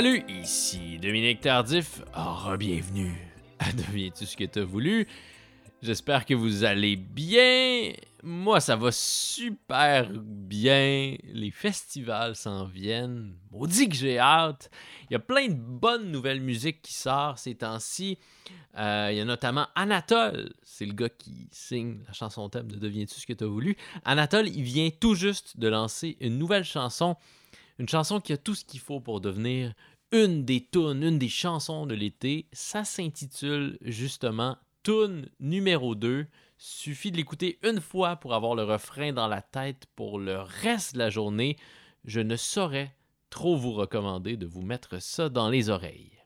Salut, ici Dominique Tardif. Oh, bienvenue à Deviens-tu ce que t'as voulu? J'espère que vous allez bien. Moi, ça va super bien. Les festivals s'en viennent. Maudit que j'ai hâte. Il y a plein de bonnes nouvelles musiques qui sortent ces temps-ci. Euh, il y a notamment Anatole. C'est le gars qui signe la chanson thème de Deviens-tu ce que tu as voulu. Anatole, il vient tout juste de lancer une nouvelle chanson. Une chanson qui a tout ce qu'il faut pour devenir une des tunes, une des chansons de l'été. Ça s'intitule justement Tune numéro 2. Suffit de l'écouter une fois pour avoir le refrain dans la tête pour le reste de la journée. Je ne saurais trop vous recommander de vous mettre ça dans les oreilles.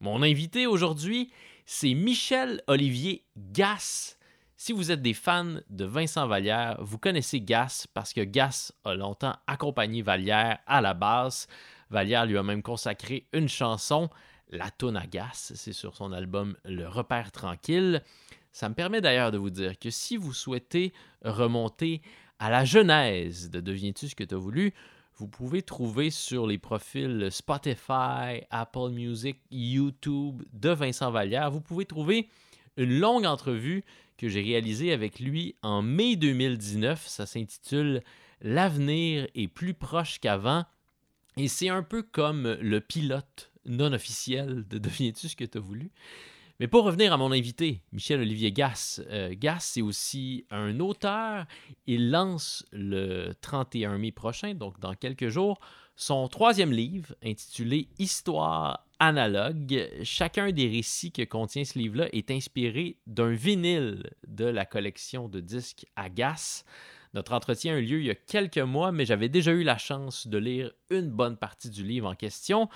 Mon invité aujourd'hui, c'est Michel Olivier Gass. Si vous êtes des fans de Vincent Vallière, vous connaissez Gass parce que Gass a longtemps accompagné Vallière à la basse. Vallière lui a même consacré une chanson, La Toune à Gass, c'est sur son album Le Repère Tranquille. Ça me permet d'ailleurs de vous dire que si vous souhaitez remonter à la genèse de Deviens-tu ce que tu as voulu, vous pouvez trouver sur les profils Spotify, Apple Music, YouTube de Vincent Vallière, vous pouvez trouver une longue entrevue que j'ai réalisée avec lui en mai 2019. Ça s'intitule L'avenir est plus proche qu'avant. Et c'est un peu comme le pilote non officiel de Deviens-tu ce que tu as voulu? Mais pour revenir à mon invité, Michel-Olivier Gass, euh, Gass, c'est aussi un auteur. Il lance le 31 mai prochain, donc dans quelques jours, son troisième livre intitulé Histoire analogue. Chacun des récits que contient ce livre-là est inspiré d'un vinyle de la collection de disques Gass. Notre entretien a eu lieu il y a quelques mois, mais j'avais déjà eu la chance de lire une bonne partie du livre en question.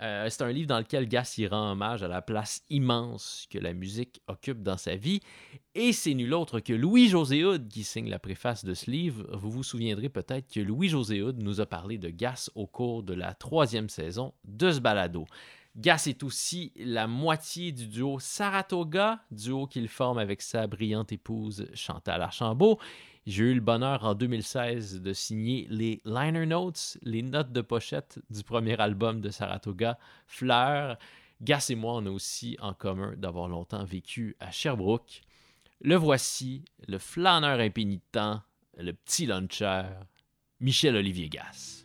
Euh, c'est un livre dans lequel Gass y rend hommage à la place immense que la musique occupe dans sa vie. Et c'est nul autre que Louis-José Houd qui signe la préface de ce livre. Vous vous souviendrez peut-être que Louis-José Houd nous a parlé de Gass au cours de la troisième saison de ce balado. Gass est aussi la moitié du duo Saratoga, duo qu'il forme avec sa brillante épouse Chantal Archambault. J'ai eu le bonheur en 2016 de signer les liner notes, les notes de pochette du premier album de Saratoga, Fleur. Gas et moi, on a aussi en commun d'avoir longtemps vécu à Sherbrooke. Le voici, le flâneur impénitent, le petit luncher, Michel-Olivier Gas.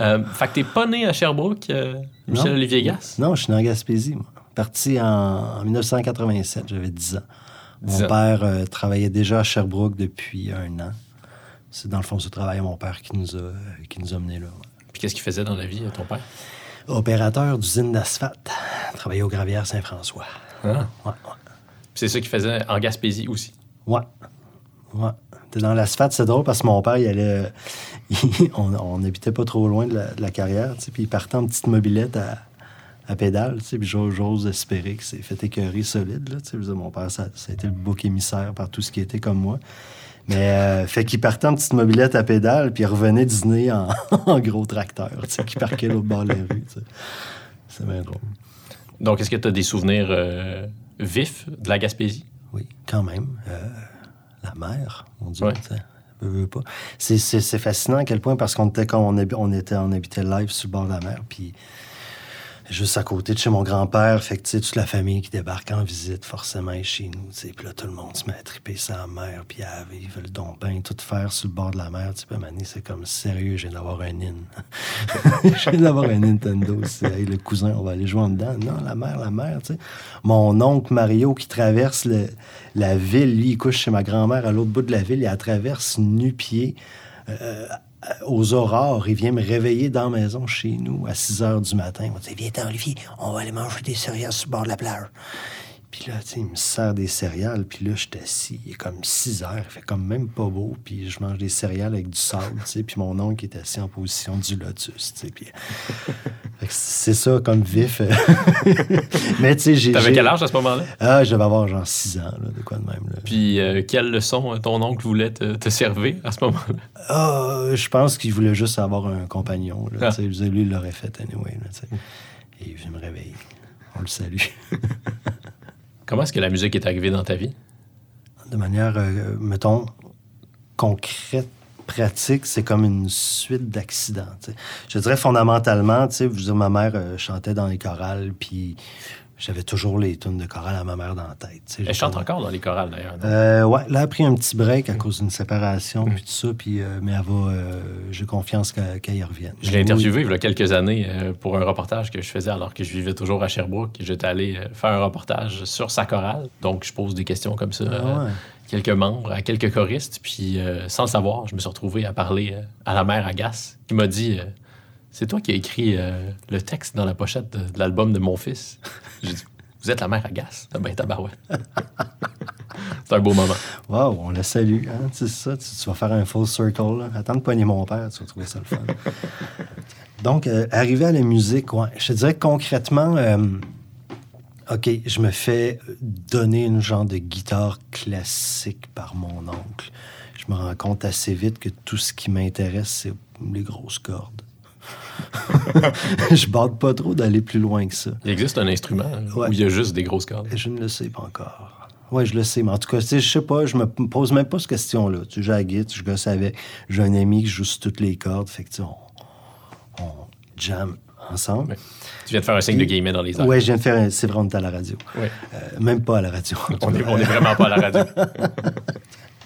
Euh, fait que t'es pas né à Sherbrooke, euh, Michel-Olivier Gas? Non, je suis né en Gaspésie, moi. Parti en, en 1987, j'avais 10 ans. Mon père euh, travaillait déjà à Sherbrooke depuis un an. C'est dans le fond ce travail à mon père qui nous a, qui nous a menés là. Puis qu'est-ce qu'il faisait dans la vie, ton père? Opérateur d'usine d'asphalte. Travaillait au Gravière Saint-François. Ah. Ouais, ouais. C'est ça qu'il faisait en Gaspésie aussi? Ouais. Ouais. T'es dans l'asphalte, c'est drôle parce que mon père, il allait. on, on habitait pas trop loin de la, de la carrière, puis il partait en petite mobilette à, à pédale, puis j'ose- espérer que c'est fait écœurer solide, là, dire, mon père, ça, ça a été le bouc émissaire par tout ce qui était comme moi. Mais, euh, fait qu'il partait en petite mobilette à pédale, puis il revenait dîner en, en gros tracteur, qui parquait l'autre bord de la rue. C'est bien drôle. Donc, est-ce que tu as des souvenirs euh, vifs de la Gaspésie? Oui, quand même. Euh, la mer, mon Dieu. Ouais. C'est, fascinant à quel point, parce qu'on était, quand on, on était, on habitait live sur le bord de la mer, juste à côté de chez mon grand-père, fait que tu sais, toute la famille qui débarque en visite, forcément, chez nous, puis là, tout le monde se met à triper sa mer, puis à vivre le don pain, tout faire sur le bord de la mer, tu sais, donné, c'est comme, sérieux, j'ai d'avoir un in. j'ai d'avoir un Nintendo, hey, le cousin, on va aller jouer en dedans. Non, la mer, la mer, tu sais. Mon oncle Mario qui traverse la ville, lui, il couche chez ma grand-mère à l'autre bout de la ville, il la traverse nu-pied. euh, aux aurores, il vient me réveiller dans la maison chez nous à 6 heures du matin. Il dit Viens, Olivier, on va aller manger des céréales sur le bord de la plage. Puis là, tu sais, il me sert des céréales. Puis là, je suis assis. Il est comme 6 heures. Il fait comme même pas beau. Puis je mange des céréales avec du sable, tu sais. Puis mon oncle est assis en position du lotus, tu sais. Puis... C'est ça, comme vif. Mais tu sais, j'ai... T'avais quel âge à ce moment-là? Ah, je devais avoir genre 6 ans, là, de quoi de même, là. Puis euh, quelle leçon euh, ton oncle voulait te, te servir à ce moment-là? Ah, je pense qu'il voulait juste avoir un compagnon, là, Ah. tu sais. Je Lui, il l'aurait fait anyway, là, tu sais. Et il est venu me réveiller. On le salue. Comment est-ce que la musique est arrivée dans ta vie? de manière, euh, mettons, concrète, pratique, c'est comme une suite d'accidents. Je dirais fondamentalement, tu sais, ma mère euh, chantait dans les chorales, puis j'avais toujours les tunes de chorale à ma mère dans la tête. Elle chante comme- encore dans les chorales d'ailleurs. Euh, ouais, là, elle a pris un petit break à cause d'une séparation, puis tout ça, puis, euh, mais elle va, euh, j'ai confiance qu'elle y revienne. Je l'ai interviewé il y a quelques années euh, pour un reportage que je faisais alors que je vivais toujours à Sherbrooke. J'étais allé faire un reportage sur sa chorale. Donc, je pose des questions comme ça Ah à ouais. quelques membres, à quelques choristes. Puis, sans le savoir, je me suis retrouvé à parler à la mère Agasse qui m'a dit C'est toi qui as écrit euh, le texte dans la pochette de, de l'album de mon fils. J'ai dit Vous êtes la mère Agasse Ah Ben, tabarouette. C'est un beau moment. Wow, on la salue. Hein? C'est ça, tu, tu vas faire un full circle. Là. Attends de poigner mon père, tu vas trouver ça le fun. Donc, euh, arrivé à la musique, ouais, je te dirais que concrètement, euh, OK, je me fais donner une genre de guitare classique par mon oncle. Je me rends compte assez vite que tout ce qui m'intéresse, c'est les grosses cordes. je bade pas trop d'aller plus loin que ça. Il existe un instrument Ouais. où il y a juste des grosses cordes. Je ne le sais pas encore. Oui, je le sais, mais en tout cas, je sais pas, je me pose même pas cette question-là. Tu j'ai la guitare, je gosse avec. J'ai un ami qui joue sur toutes les cordes, fait que, on, on jam ensemble. Ouais. Tu viens de faire un signe de guillemets dans les airs. Ouais, je viens de faire un... C'est vrai, on est à la radio. Ouais. Euh, même pas à la radio. On est, on est vraiment pas à la radio.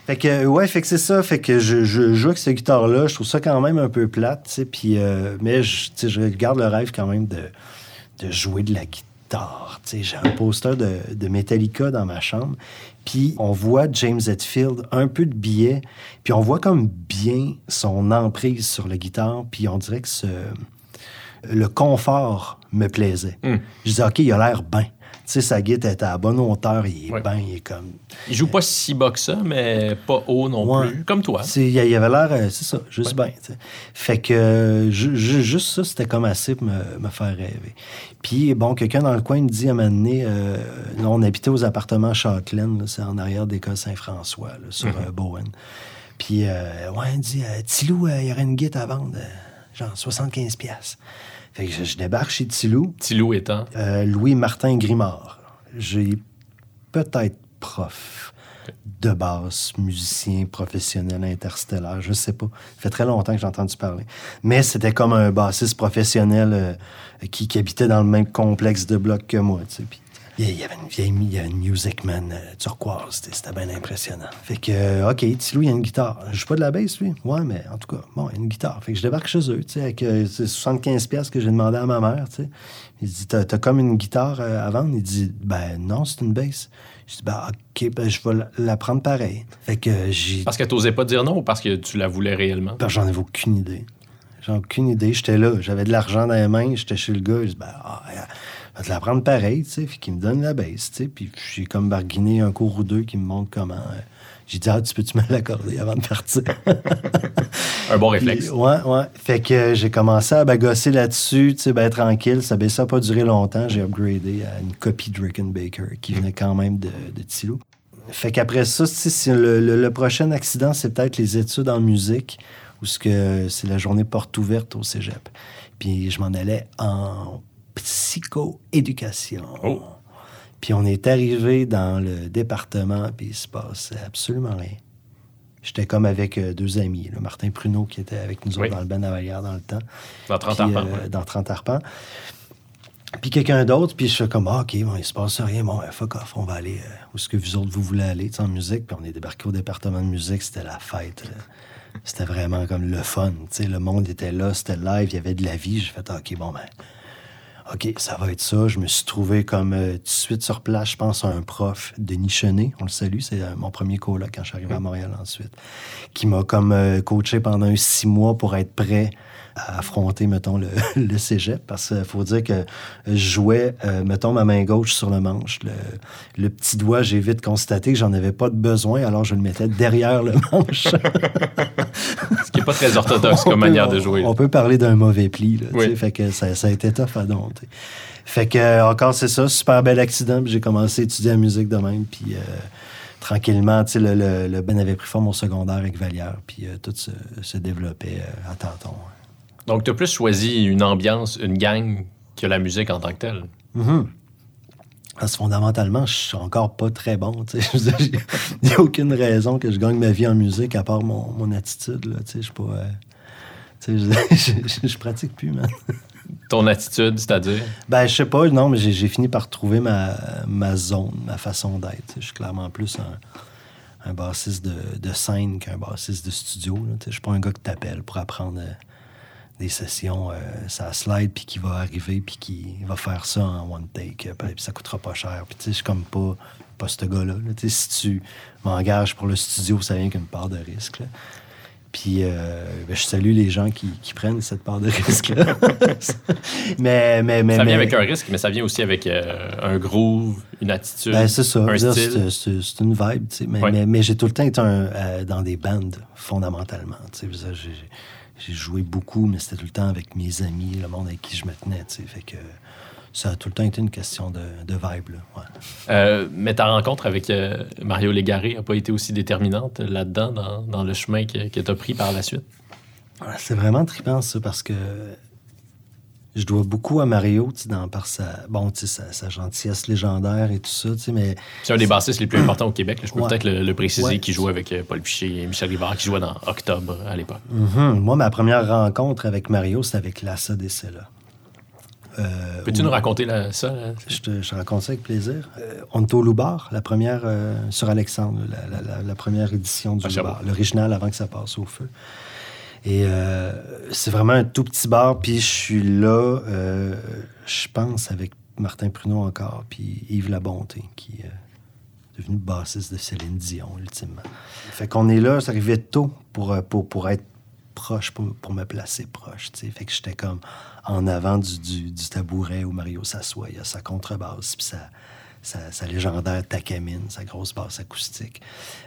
Fait que, ouais, fait que c'est ça. Fait que je, je joue avec cette guitare-là. Je trouve ça quand même un peu plate, tu sais. Puis, euh, mais je, je garde le rêve quand même de, de jouer de la guitare. Tu sais, j'ai un poster de, de Metallica dans ma chambre. Puis, on voit James Hetfield, un peu de billets. Puis, on voit comme bien son emprise sur la guitare. Puis, on dirait que ce, le confort me plaisait. Hmm. Je disais, OK, il a l'air bien. Sais, sa guitare est à la bonne hauteur. Il est Ouais. bien, il est comme... Il joue pas si bas que ça, mais pas haut non Ouais. plus. Comme toi. Il y avait l'air, euh, c'est ça, juste bien. Fait que ju- ju- juste ça, c'était comme assez pour me, me faire rêver. Puis, bon, quelqu'un dans le coin me dit à un moment donné, euh, là, on habitait aux appartements Châtelaine, c'est en arrière de l'école Saint-François, sur euh, Bowen. Puis, euh, ouais, il dit, Tilou, il y aurait une guitare à vendre, genre 75$. Fait que je, je débarque chez Tilou, Tilou étant? euh, Louis-Martin Grimard. J'ai peut-être prof de basse, musicien professionnel interstellaire, je sais pas. Ça fait très longtemps que j'ai entendu parler. Mais c'était comme un bassiste professionnel euh, qui, qui habitait dans le même complexe de blocs que moi. tu sais. Puis, il y avait une vieille il y avait une Music Man euh, turquoise. C'était bien impressionnant. Fait que, euh, OK, Tilou, il y a une guitare. Je joue pas de la basse, lui? Ouais, mais en tout cas, bon, il y a une guitare. Fait que je débarque chez eux, tu sais, avec euh, c'est 75$ piastres que j'ai demandé à ma mère, tu sais. Il dit, t'as comme une guitare euh, à vendre? Il dit, ben non, c'est une basse. Je dis, ben OK, ben, je vais la, prendre pareil. Fait que euh, j'ai. Parce que t'osais pas dire non ou parce que tu la voulais réellement? Ben, j'en avais aucune idée. J'en ai aucune idée. J'étais là. J'avais de l'argent dans les mains. J'étais chez le gars. Je dis, ben, ah, vais te la prendre pareil, tu sais. Puis qu'il me donne la baisse, tu sais. Puis j'ai comme barguiné un cours ou deux qui me montre comment. euh, j'ai dit, ah, tu peux-tu me l'accorder avant de partir? Un bon réflexe. Puis, ouais, ouais. Fait que euh, j'ai commencé à bagosser là-dessus, tu sais, ben tranquille. Ça n'a pas duré longtemps. J'ai upgradé à une copie de Rickenbacker qui venait quand même de, de Tilo. Fait qu'après ça, tu sais, si le, le- le prochain accident, c'est peut-être les études en musique ou ce que c'est la journée porte ouverte au cégep. Puis je m'en allais en psychoéducation. Oh. Puis on est arrivé dans le département, puis il se passait absolument rien. J'étais comme avec euh, deux amis, là, Martin Pruneau qui était avec nous Oui. autres dans le Ben Navalière dans le temps. Dans 30 Puis, arpents. euh, ouais. Dans 30 arpents. Puis quelqu'un d'autre, puis je fais comme, ah, OK, bon, il se passe rien, bon, ben, fuck off, on va aller euh, où est-ce que vous autres vous voulez aller, tu sais, en musique. Puis on est débarqué au département de musique, c'était la fête. C'était vraiment comme le fun, tu sais, le monde était là, c'était live, il y avait de la vie. J'ai fait, ah, OK, bon, ben, OK, ça va être ça. Je me suis trouvé comme euh, tout de suite sur place, je pense, à un prof, Denis Chenet, on le salue, c'est euh, mon premier coloc quand je suis arrivé à Montréal ensuite, qui m'a comme euh, coaché pendant six mois pour être prêt à affronter, mettons, le, le cégep. Parce qu'il faut dire que je jouais, euh, mettons, ma main gauche sur le manche. Le, le petit doigt, j'ai vite constaté que j'en avais pas de besoin, alors je le mettais derrière le manche. Ce qui n'est pas très orthodoxe comme On manière peut- de jouer. On peut parler d'un mauvais pli. Là, tu Oui. sais, Fait que ça, ça a été tough à dompter. Fait que, euh, encore, c'est ça, super bel accident. puis J'ai commencé à étudier la musique de même. Puis, euh, tranquillement, le, le, le Ben avait pris forme au secondaire avec Vallière. Puis, euh, tout se, se développait euh, à tâtons. Donc, tu as plus choisi une ambiance, une gang que la musique en tant que telle. Mhm. Parce que fondamentalement, je suis encore pas très bon. Il n'y a aucune raison que je gagne ma vie en musique à part mon, mon attitude. Là, je suis pas. euh, je, pratique plus, man. Ton attitude, c'est-à-dire? Ben, je sais pas, non, mais j'ai fini par trouver ma, ma zone, ma façon d'être. Je suis clairement plus un, un bassiste de, de scène qu'un bassiste de studio. Je suis pas un gars que t'appelles pour apprendre euh, des sessions, euh, ça slide, puis qui va arriver, puis qui va faire ça en one take, euh, puis ça coûtera pas cher. Puis tu sais, je suis comme pas, pas ce gars-là. là. Tu sais, si tu m'engages pour le studio, ça vient qu'une part de risque. là. Puis euh, ben, je salue les gens qui, qui prennent cette part de risque-là. mais, mais, mais, ça vient mais- avec un risque, mais ça vient aussi avec euh, un groove, une attitude, Ben, c'est ça. un style. C'est une vibe, tu sais. Mais, Ouais. mais, mais j'ai tout le temps été un, euh, dans des bandes, fondamentalement. tu sais. J'ai j'ai joué beaucoup, mais c'était tout le temps avec mes amis, le monde avec qui je me tenais. Fait que ça a tout le temps été une question de, de vibe. Là. Ouais. Euh, mais ta rencontre avec euh, Mario Légaré n'a pas été aussi déterminante là-dedans, dans, dans le chemin que, que tu as pris par la suite? Ouais, C'est vraiment trippant, ça, parce que je dois beaucoup à Mario, dans, par sa, bon, sa, sa gentillesse légendaire et tout ça, mais C'est un des bassistes les plus importants au Québec. là. Je peux Ouais. peut-être le, le préciser, Ouais. qui jouait avec euh, Paul Piché et Michel Rivard, qui jouait dans Octobre à l'époque. mhm, moi, ma première rencontre avec Mario, c'était avec Lassa Dessela. Euh, Peux-tu où- nous raconter la- ça? là? Je te je te raconte ça avec plaisir. Euh, on était au Loubar, la première euh, sur Alexandre, la, la- la- la première édition du À Loubar, l'original avant que ça passe au feu. Et euh, c'est vraiment un tout petit bar, puis je suis là, euh, je pense, avec Martin Pruneau encore, puis Yves Labonté, qui est devenu bassiste de Céline Dion, ultimement. Fait qu'on est là, ça arrivait tôt pour, euh, pour, pour être proche, pour, pour me placer proche, tu sais. Fait que j'étais comme en avant du, du, du tabouret où Mario s'assoit, il a sa contrebasse, puis sa, sa, légendaire Takamine, sa grosse basse acoustique.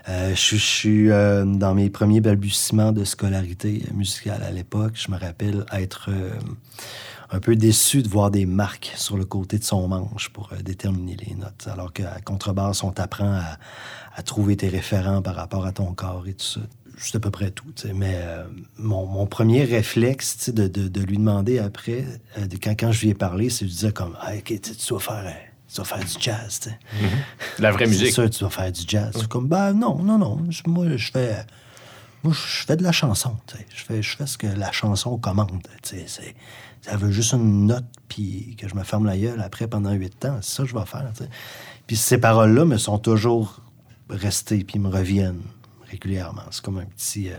Euh, je suis- euh, dans mes premiers balbutiements de scolarité musicale à l'époque. Je me rappelle être euh, un peu déçu de voir des marques sur le côté de son manche pour déterminer les notes. Alors qu'à contrebasse, on t'apprend à, trouver tes référents par rapport à ton corps et tout ça. C'est à peu près tout. Mais mon, premier réflexe de, lui demander après, quand, je lui ai parlé, c'est de lui dire comme Ah, OK, tu vas faire, tu vas faire du jazz. tu sais. La vraie C'est musique. sûr, tu vas faire du jazz. Suis comme, ben non, non, non. Moi, je fais. Moi, je fais de la chanson. tu sais. Je fais, je fais ce que la chanson commande. tu sais. C'est- Ça veut juste une note, puis que je me ferme la gueule après pendant huit ans. C'est ça que je vais faire. tu sais. Puis ces paroles-là me sont toujours restées, puis me reviennent régulièrement. C'est comme un petit. euh,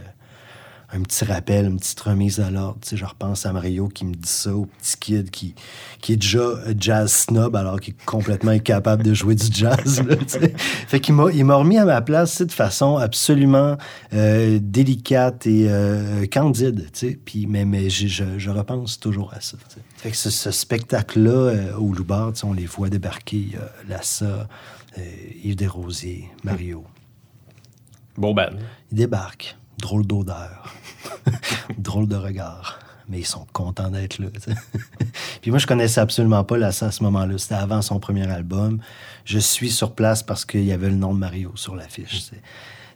un petit rappel, une petite remise à l'ordre. Tu sais, je repense à Mario qui me dit ça, au petit kid qui, qui est déjà jazz snob alors qu'il est complètement incapable de jouer du jazz. là, tu sais. fait qu'il m'a, il m'a remis à ma place tu sais, de façon absolument euh, délicate et euh, candide. tu sais. Puis, mais mais je, je repense toujours à ça. tu sais. Fait que ce, ce spectacle-là euh, au Loubar, tu sais, on les voit débarquer. Lassa, Yves Desrosiers, Mario. Beau band. Ils débarquent. Drôle d'odeur. Drôle de regard. Mais ils sont contents d'être là. Puis moi, je connaissais absolument pas Lassa à ce moment-là. C'était avant son premier album. Je suis sur place parce qu'il y avait le nom de Mario sur l'affiche.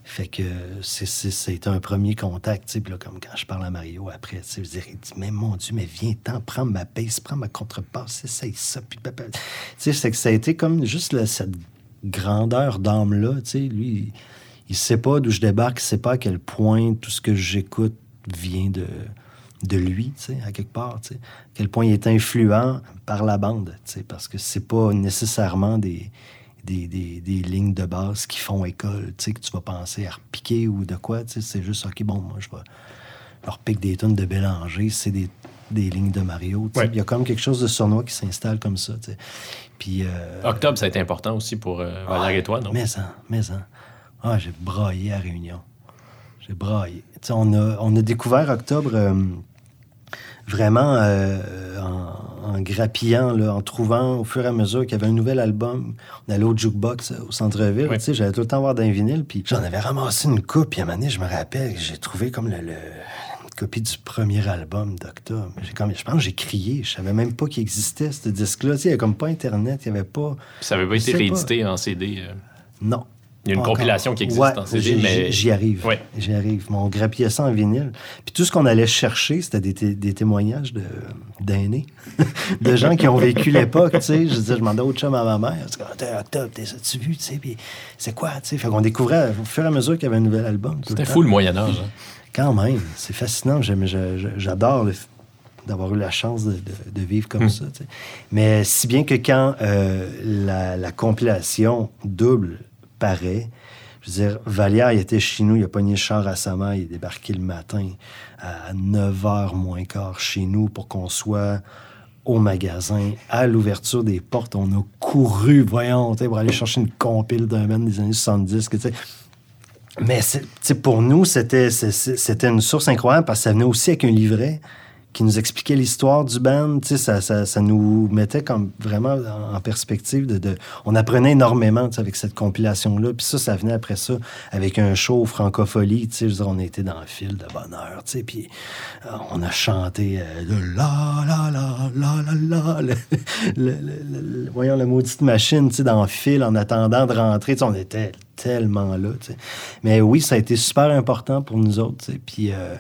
Fait que c'est- un premier contact. Puis là, comme quand je parle à Mario après, je dit Mais mon Dieu, mais viens-t'en, prends ma bass, prends ma contrebasse, essaye ça. Puis, c'est que ça a été comme juste cette grandeur d'âme-là. Lui, il sait pas d'où je débarque, il sait pas à quel point tout ce que j'écoute vient de, de lui, tu sais, à quelque part, tu sais. À quel point il est influent par la bande, tu sais, parce que c'est pas nécessairement des, des, des- des lignes de base qui font école, tu sais, que tu vas penser à repiquer ou de quoi, tu sais, c'est juste, OK, bon, moi, je vais leur pique des tonnes de Bélanger, c'est des des lignes de Mario. tu sais. Ouais. Il y a comme quelque chose de sournois qui s'installe comme ça. Puis. euh, Octobre, ça a été important aussi pour euh, Valère et toi, non? Mais ça, mais ça. Ah, j'ai braillé à Réunion. J'ai braillé. On, a, on a découvert Octobre euh, vraiment euh, en, en grappillant, là, en trouvant au fur et à mesure qu'il y avait un nouvel album. On allait au jukebox euh, au centre-ville. J'allais tout le temps voir d'un vinyle. Puis j'en avais ramassé une coupe. Puis à un moment donné, je me rappelle, j'ai trouvé comme le, copie du premier album d'Octobre. J'ai comme, je pense que j'ai crié. Je savais même pas qu'il existait, ce disque-là. Il n'y avait comme pas Internet. Il n'y avait pas... Ça avait pas été pas. réédité en CD. euh. Non. Il y a une compilation encore. qui existe Ouais, en CD, j'y- mais- J'y arrive. Ouais. J'y arrive. On grappillait ça en vinyle. Puis tout ce qu'on allait chercher, c'était des, té- des témoignages de- d'aînés, de gens qui ont vécu l'époque, tu sais. Je disais, je demandais au chum à ma mère, Ah, t'es Octobre, t'es ça-tu vu, tu sais, puis c'est quoi, tu sais. Fait qu'on découvrait au fur et à mesure qu'il y avait un nouvel album. C'était fou le Moyen-Âge. hein. Quand même, c'est fascinant. J'adore d'avoir eu la chance de, de- de vivre comme ça. tu sais. Mais si bien que quand euh, la, la compilation double paraît, je veux dire, il était chez nous, il a pogné le char à sa mère, il est débarqué le matin à 9h moins quart chez nous pour qu'on soit au magasin, à l'ouverture des portes. On a couru, voyons, pour aller chercher une compile d'un band des années 70. que, mais pour nous, c'était une source incroyable parce que ça venait aussi avec un livret qui nous expliquait l'histoire du band. Tu sais, Ça, ça, ça nous mettait comme vraiment en perspective. De, on apprenait énormément tu sais, avec cette compilation-là. Puis ça, ça venait après ça avec un show francophonie. Tu sais, on était dans le fil de bonheur. Tu sais, puis euh, on a chanté euh, le la la la la la la. le- le- le- voyons la maudite machine tu sais, dans le fil en attendant de rentrer. On était tellement là. tu sais. Mais oui, ça a été super important pour nous autres. tu sais. Puis, euh,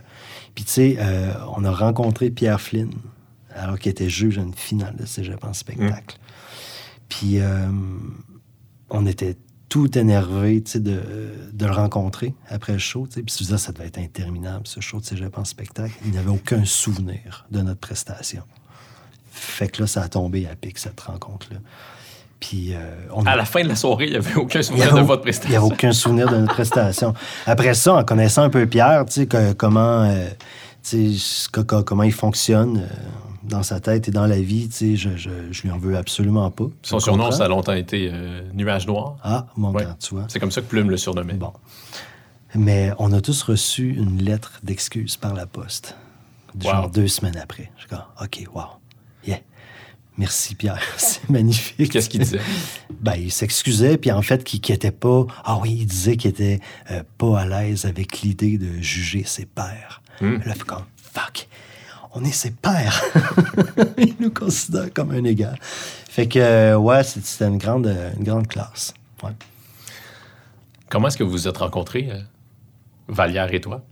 puis tu sais, euh, on a rencontré Pierre Flynn, alors qu'il était juge à une finale de Cégep en spectacle. Puis euh, on était tout énervé tu sais, de, de le rencontrer après le show. tu. Puis me disais, ça devait être interminable, ce show de Cégep en spectacle. Il n'avait aucun souvenir de notre prestation. Fait que là, ça a tombé à pic, cette rencontre-là. Puis euh, on À la fin de la soirée, il n'y avait aucun souvenir avait de votre Il n'y prestation. avait aucun souvenir de notre prestation. Après ça, en connaissant un peu Pierre, tu sais, que- comment, euh, tu sais, que- comment il fonctionne euh, dans sa tête et dans la vie, tu sais, je, je, je lui en veux absolument pas. Son surnom, comprends. ça a longtemps été Nuage Noir. Ah, mon Ouais. tu vois. C'est comme ça que Plume le surnommait. Bon. Mais on a tous reçu une lettre d'excuse par la poste. Genre deux semaines après. Je suis OK, wow. Yeah. Merci, Pierre. C'est magnifique. Qu'est-ce qu'il disait? Ben, il s'excusait, puis en fait, qu'il n'était pas. Ah oui, il disait qu'il était euh, pas à l'aise avec l'idée de juger ses pères. Hmm. Là, fait comme, fuck, on est ses pères. il nous considère comme un égal. Fait que, euh, ouais, c'était une grande, euh, une grande classe. Ouais. Comment est-ce que vous vous êtes rencontrés, euh, Vallière et toi?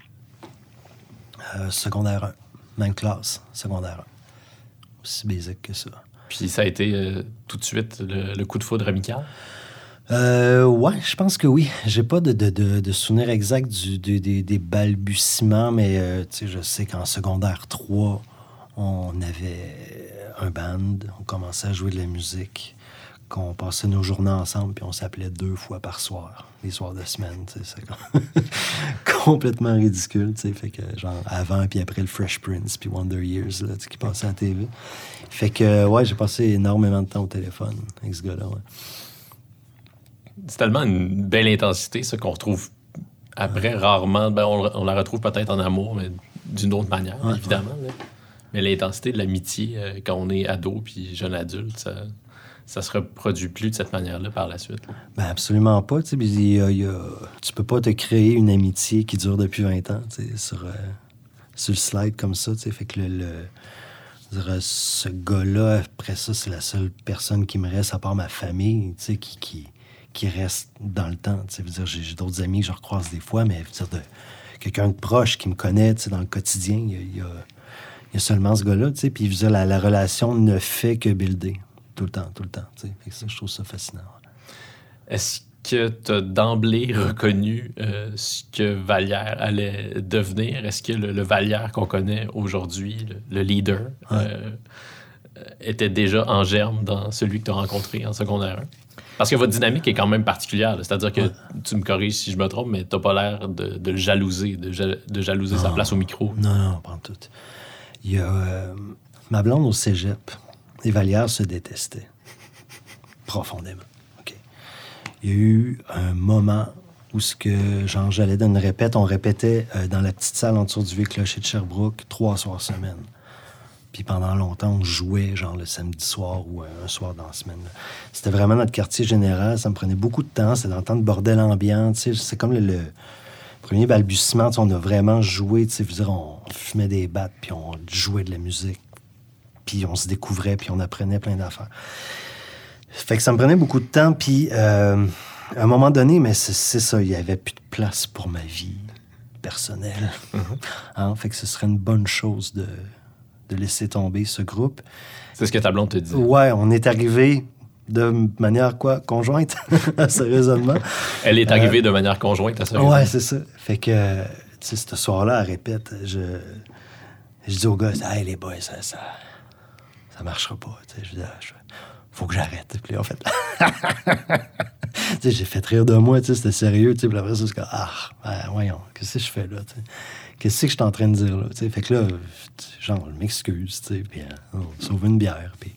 Euh, secondaire 1. Même classe, secondaire 1. Aussi basique que ça. Puis ça a été euh, tout de suite le, coup de foudre amical? Euh, ouais, je pense que oui. J'ai pas de, souvenir exact des- balbutiements, mais euh, je sais qu'en secondaire 3, on avait un band, on commençait à jouer de la musique, qu'on passait nos journées ensemble, puis on s'appelait deux fois par soir, les soirs de semaine. C'est complètement ridicule. Fait que, genre, avant puis après le Fresh Prince, puis Wonder Years, là, qui passait à la TV. Fait que, ouais, j'ai passé énormément de temps au téléphone avec ce gars-là. ouais. C'est tellement une belle intensité, ça, qu'on retrouve après rarement. Ben, on, on la retrouve peut-être en amour, mais d'une autre manière, évidemment. Mais l'intensité de l'amitié, euh, quand on est ado puis jeune adulte, ça, ça se reproduit plus de cette manière-là par la suite. Ben absolument pas. Tu a- tu peux pas te créer une amitié qui dure depuis 20 ans tu sais, sur, euh, sur le slide comme ça. tu sais. Fait que le, le- dirais, ce gars-là, après ça, c'est la seule personne qui me reste, à part ma famille, tu sais, qui, qui, reste dans le temps. tu veux dire, J'ai d'autres amis que je recroise des fois, mais veux dire, quelqu'un de proche qui me connaît tu sais, dans le quotidien, il y a, seulement ce gars-là. tu sais. Puis dire, la, la relation ne fait que builder. Tout le temps, tout le temps. tu sais. Je trouve ça fascinant. Que tu as d'emblée reconnu euh, ce que Vallière allait devenir? Est-ce que le, le Vallière qu'on connaît aujourd'hui, le, le leader, euh, euh, était déjà en germe dans celui que tu as rencontré en secondaire 1? Parce que votre dynamique est quand même particulière. C'est-à-dire que, tu me corriges si je me trompe, mais tu pas l'air de, de le jalouser, de, de jalouser sa place au micro. Non, non, pas en tout. Il y a euh, ma blonde au cégep. Les Vallières se détestaient. Profondément. Il y a eu un moment où ce que, dans une répète, on répétait euh, dans la petite salle en dessous du vieux clocher de Sherbrooke trois soirs semaine. Puis pendant longtemps, on jouait, genre, le samedi soir ou euh, un soir dans la semaine. C'était vraiment notre quartier général. Ça me prenait beaucoup de temps. C'était dans le temps de bordel ambiant. C'est comme le, premier balbutiement. On a vraiment joué. on fumait des battes, puis on jouait de la musique. Puis on se découvrait, puis on apprenait plein d'affaires. Fait que ça me prenait beaucoup de temps. Puis euh, à un moment donné, mais c'est ça, il n'y avait plus de place pour ma vie personnelle. Hein, Fait que ce serait une bonne chose de, de laisser tomber ce groupe. C'est ce que ta blonde te dit. Ouais, on est arrivé de manière quoi? Conjointe à ce raisonnement. Elle est arrivée de manière conjointe à ce Ouais, c'est ça. Fait que, euh, tu sais, ce soir-là, elle répète, je, je dis aux gars, hey les boys, ça, ça, ça marchera pas. Tu sais, je dis, Ah, je- faut que j'arrête. Puis en fait, j'ai fait rire de moi, c'était sérieux. Puis après c'est comme, ah, ben, voyons, qu'est-ce que je fais là? Qu'est-ce que je suis en train de dire là? Fait que là, genre, je m'excuse, puis euh, on sauve une bière, puis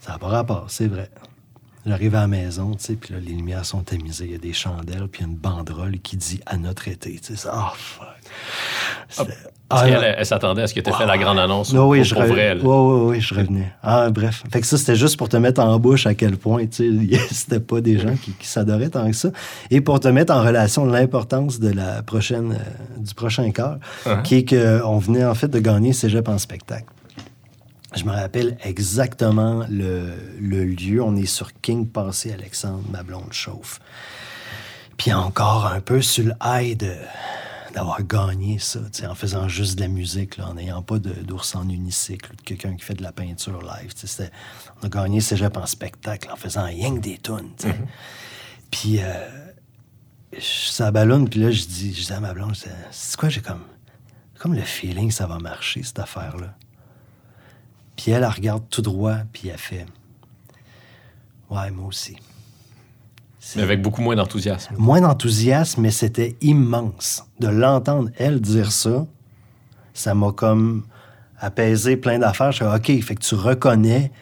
ça n'a pas rapport, c'est vrai. J'arrive à la maison, tu sais, puis là, les lumières sont tamisées, il y a des chandelles, puis il y a une banderole qui dit à notre été, tu sais, oh, fuck. Ah, là- elle s'attendait à ce que tu aies fait la grande annonce non, oui, pour, je pour vrai. là. ouais, ouais, ouais, je revenais. Ah, bref. Fait que ça, c'était juste pour te mettre en bouche à quel point, tu sais, c'était pas des gens qui, qui s'adoraient tant que ça. Et pour te mettre en relation de l'importance de la prochaine, euh, du prochain quart, Uh-huh. qui est qu'on venait en fait de gagner Cégep en spectacle. Je me rappelle exactement le, le lieu. On est sur King Passé Alexandre, ma blonde chauffe. Puis encore un peu sur le high d'avoir gagné ça, en faisant juste de la musique, là, en n'ayant pas de- d'ours en unicycle, ou de quelqu'un qui fait de la peinture live. On a gagné Cégep en spectacle en faisant rien que des tunes. tu sais. Puis euh, la ballonne, puis là, je dis, je dis à ma blonde, c'est quoi, j'ai comme, comme le feeling que ça va marcher, cette affaire-là? Puis elle, elle regarde tout droit, puis elle fait, ouais, moi aussi. Mais avec beaucoup moins d'enthousiasme. Moins d'enthousiasme, mais c'était immense. De l'entendre, elle, dire ça, ça m'a comme apaisé plein d'affaires. Je suis OK, fait que tu reconnais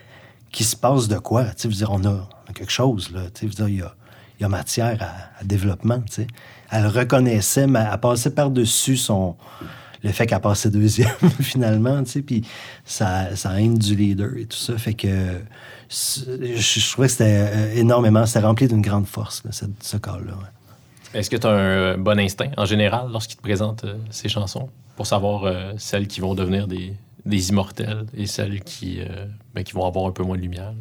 qu'il se passe de quoi. Tu veux dire, on a, on a quelque chose, là. Tu veux dire, il y a, il y a matière à, à développement, tu sais. Elle reconnaissait, mais elle passait par-dessus son... Le fait qu'elle passait deuxième, finalement, tu sais, puis ça, ça haine du leader et tout ça. Fait que je, trouvais que c'était euh, énormément... C'était rempli d'une grande force, là, cette- ce ouais. Est-ce que tu as un euh, bon instinct en général lorsqu'il te présente euh, ces chansons pour savoir euh, celles qui vont devenir des, des immortelles et celles qui, euh, ben, qui vont avoir un peu moins de lumière? là?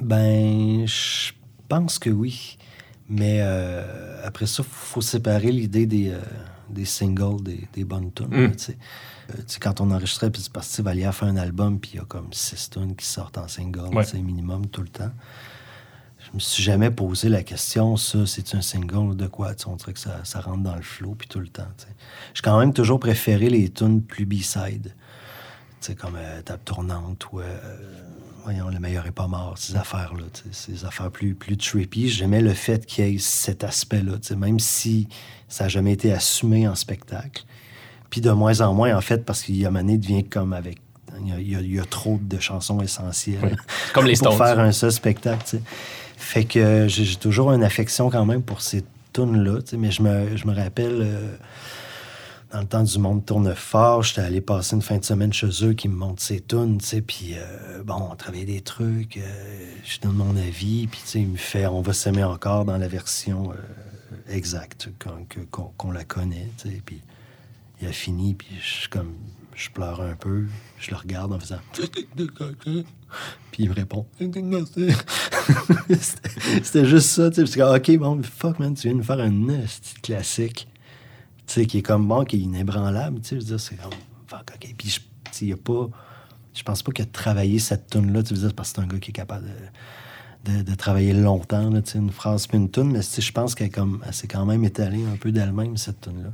Ben, je pense que oui. Mais après ça, il faut séparer l'idée des, des singles, des, des bonnes tunes. Mm. là, tu sais. Euh, quand on enregistrait, puis c'est parce que Valia fait un album, puis il y a comme six tunes qui sortent en single, Ouais. c'est minimum tout le temps. Je me suis jamais posé la question, ça, c'est un single ou de quoi? On dirait que ça, ça rentre dans le flow, puis tout le temps. J'ai quand même toujours préféré les tunes plus B-side. Tu sais, comme euh, Table tournante ou, euh, voyons, Le meilleur est pas mort, ces affaires-là, ces affaires plus, plus trippy. J'aimais le fait qu'il y ait cet aspect-là, même si ça n'a jamais été assumé en spectacle. Puis de moins en moins, en fait, parce qu'il y a Mané devient comme avec. Il y a, il y a- il y a trop de chansons essentielles Oui. Comme les pour Stones. faire un seul spectacle. Fait que j'ai toujours une affection quand même pour ces tunes-là, mais je me, je me rappelle, euh, dans le temps du monde tourne fort, j'étais allé passer une fin de semaine chez eux qui me montrent ces tunes, tu sais, puis euh, bon, on travaillait des trucs, euh, je donne mon avis, puis tu sais, il me fait « On va s'aimer encore » dans la version euh, exacte, qu'on la connaît, tu sais, puis il a fini, puis je comme... Je pleure un peu, je le regarde en faisant... Puis il me répond. C'était juste ça, tu sais. Parce que, OK, bon, fuck, man, tu viens de nous faire un classique. Sais, qui est comme bon, qui est inébranlable, tu sais. Je c'est comme, OK. Puis, je- il a pas. Je pense pas qu'il a travaillé cette tune-là, tu veux dire, parce que c'est un gars qui est capable de, de, travailler longtemps, là, une phrase puis une tune. Mais, je pense qu'elle s'est quand même étalée un peu d'elle-même, cette tune-là.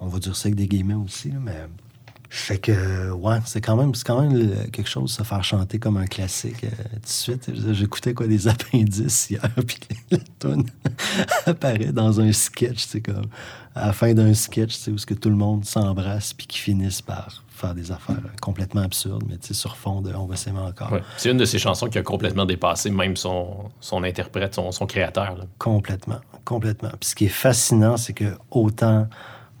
On va dire ça avec des guillemets aussi, mais. Fait que, ouais, c'est quand même, c'est quand même quelque chose, se faire chanter comme un classique euh, tout de suite. J'écoutais quoi des appendices hier, puis la tune apparaît dans un sketch, c'est comme à la fin d'un sketch, sais, où ce que tout le monde s'embrasse puis qui finissent par faire des affaires complètement absurdes, mais tu sais, sur fond de On va s'aimer encore. Ouais. C'est une de ces chansons qui a complètement dépassé même son, son interprète, son, son créateur. là. Complètement, complètement. Puis ce qui est fascinant, c'est que autant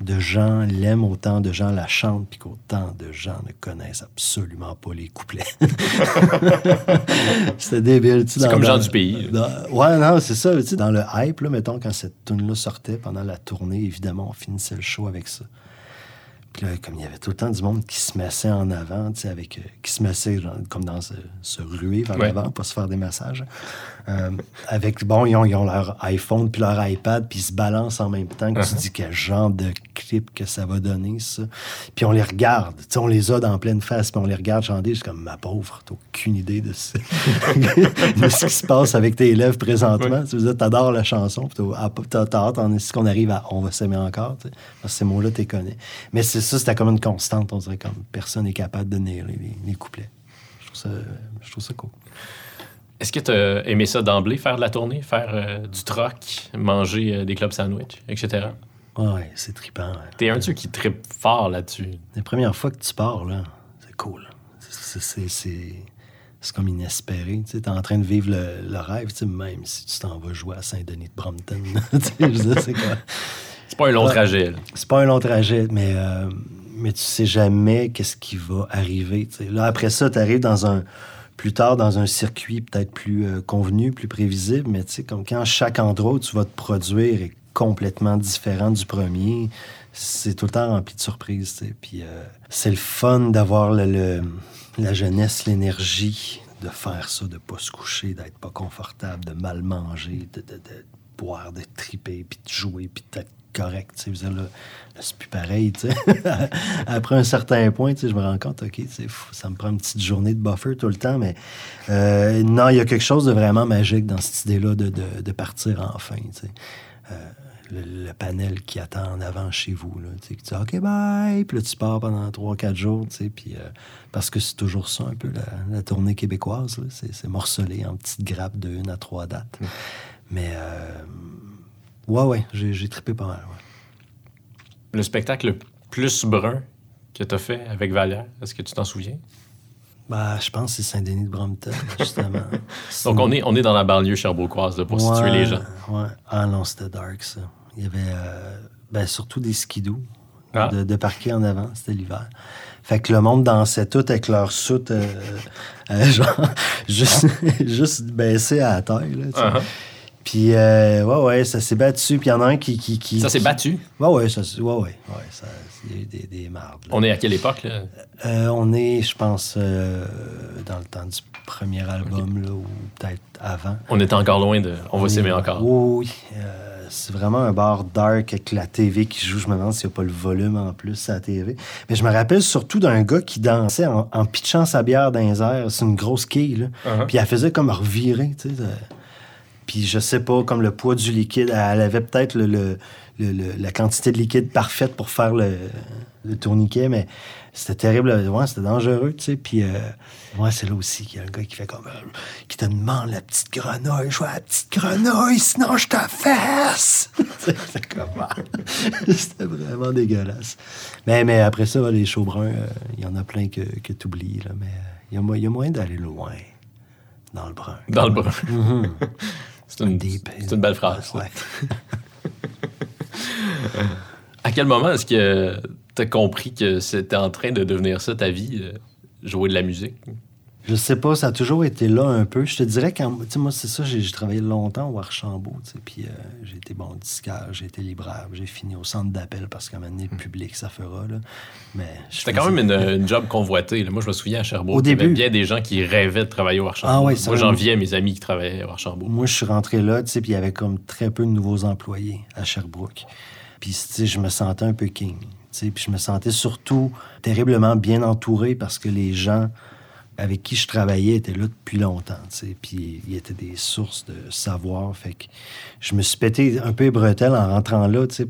de gens l'aiment, autant de gens la chantent, puis qu'autant de gens ne connaissent absolument pas les couplets. C'était débile. tu sais, C'est comme dans- du pays. dans- ouais, non, c'est ça. Tu sais, dans le hype, là, mettons, quand cette tune-là sortait pendant la tournée, évidemment, on finissait le show avec ça. Puis là, comme il y avait tout le temps du monde qui se massait en avant, tu sais, avec, euh, qui se massait genre, comme dans se, se ruer vers Ouais. l'avant, pas se faire des massages. Euh, avec, bon, ils ont, ils ont leur iPhone puis leur iPad, puis ils se balancent en même temps. Que Tu Uh-huh. dis quel genre de clip que ça va donner, ça. Puis on les regarde. Tu sais, on les a dans pleine face, puis on les regarde chanter. Je suis comme, ma pauvre, t'as aucune idée de, ce... de ce qui se passe avec tes lèvres présentement. Tu veux dire, t'adores la chanson, puis t'as- ah, hâte en est-ce qu'on arrive à On va s'aimer encore. Parce que ces mots-là, t'es connais. Mais c'est ça, c'était comme une constante. On dirait comme personne n'est capable de nailer les, les couplets. Je trouve ça, je trouve ça cool. Est-ce que tu as aimé ça d'emblée, faire de la tournée, faire euh, du troc, manger euh, des clubs sandwich, etc.? Ouais, c'est trippant. ouais. T'es un de ceux qui trippe fort là-dessus. Les premières fois que tu pars, là, c'est cool. C'est- comme inespéré. Tu es en train de vivre le, le rêve, même si tu t'en vas jouer à Saint-Denis de Brompton. C'est pas un long trajet. C'est pas un long trajet, mais, euh, mais tu sais jamais qu'est-ce qui va arriver. Là, après ça, tu arrives dans un plus tard dans un circuit peut-être plus euh, convenu, plus prévisible, mais tu sais, comme quand chaque endroit où tu vas te produire est complètement différent du premier, c'est tout le temps rempli de surprises. tu sais. Puis euh, c'est le fun d'avoir le, la jeunesse, l'énergie de faire ça, de pas se coucher, d'être pas confortable, de mal manger, de, de- de boire, de triper, puis de jouer, puis d'être correct. là, c'est plus pareil. tu sais. Après un certain point, tu sais, je me rends compte, OK, fou, ça me prend une petite journée de buffer tout le temps, mais euh, non, il y a quelque chose de vraiment magique dans cette idée-là de, de- de partir enfin. tu sais. Euh, le, le panel qui attend en avant chez vous. Là, tu dis OK, bye. Puis là, tu pars pendant 3-4 jours. tu sais, Puis, euh, parce que c'est toujours ça, un peu, la, la tournée québécoise. là. C'est, c'est morcelé en petites grappes de 1 à 3 dates. Mais, euh, ouais, ouais, j'ai, trippé pas mal. ouais. Le spectacle le plus brun que tu as fait avec Valère, est-ce que tu t'en souviens? Bah, je pense que c'est Saint-Denis de Brompton, justement. Donc, on est, on est dans la banlieue cherbourgoise là, pour situer les gens. Ouais. Ah non, c'était dark, ça. Il y avait euh, ben, surtout des skidoo Ah. de, de parquet en avant. C'était l'hiver. Fait que le monde dansait tout avec leur soute, euh, euh, genre, juste, juste baissé à la taille. Là. Uh-huh. Puis, euh, ouais, ouais, ça s'est battu. Puis il y en a un qui. qui, qui Ça s'est qui- battu? Ouais, ouais, ça s'est- ouais, ouais, ouais, ça, il y a eu des, des mardes. là. On est à quelle époque? Là? Euh, on est, je pense, euh, dans le temps du premier album, là, ou peut-être avant. On est encore loin de On va s'aimer est- encore. Oui, oui. Euh, c'est vraiment un bar dark avec la TV qui joue. Je me demande s'il n'y a pas le volume en plus à la TV. Mais je me rappelle surtout d'un gars qui dansait en, en pitchant sa bière dans les airs. C'est une grosse quille, là. Uh-huh. Puis elle faisait comme revirer, tu sais. Puis je sais pas, comme le poids du liquide, elle avait peut-être le, le- le- le- la quantité de liquide parfaite pour faire le, tourniquet, mais c'était terrible. Ouais, c'était dangereux, tu sais. Puis, euh, ouais, c'est là aussi qu'il y a un gars qui fait comme. euh, qui te demande la petite grenouille. Je veux la petite grenouille, sinon je te fesse. c'est comme. ah. c'était vraiment dégueulasse. Mais, mais après ça, les shows bruns, euh, il y en a plein que, que tu oublies, là. Mais euh, il y y, a moyen d'aller loin dans le brun. Dans le brun. Mhm. C'est une, belle phrase. Ouais. À quel moment est-ce que tu as compris que c'était en train de devenir ça ta vie, euh, jouer de la musique? Je sais pas, ça a toujours été là un peu. Je te dirais quand, tu sais, moi, c'est ça, j'ai travaillé longtemps au Archambault, tu sais, puis euh, j'ai été bon disquaire, j'ai été libraire, j'ai fini au centre d'appel parce qu'à un moment donné, le public, ça fera, là. Mais C'était quand même une, une job convoitée. là. Moi, je me souviens à Sherbrooke, Au il y avait bien des gens qui rêvaient de travailler au Archambault. Ah ouais, ça Moi, j'enviais mes amis qui travaillaient au Archambault. Moi, je suis rentré là, tu sais, puis il y avait comme très peu de nouveaux employés à Sherbrooke. Puis, tu sais, je me sentais un peu king, puis je me sentais surtout terriblement bien entouré parce que les gens avec qui je travaillais étaient là depuis longtemps, tu puis il y était des sources de savoir, fait que je me suis pété un peu les bretelles en rentrant là, tu sais,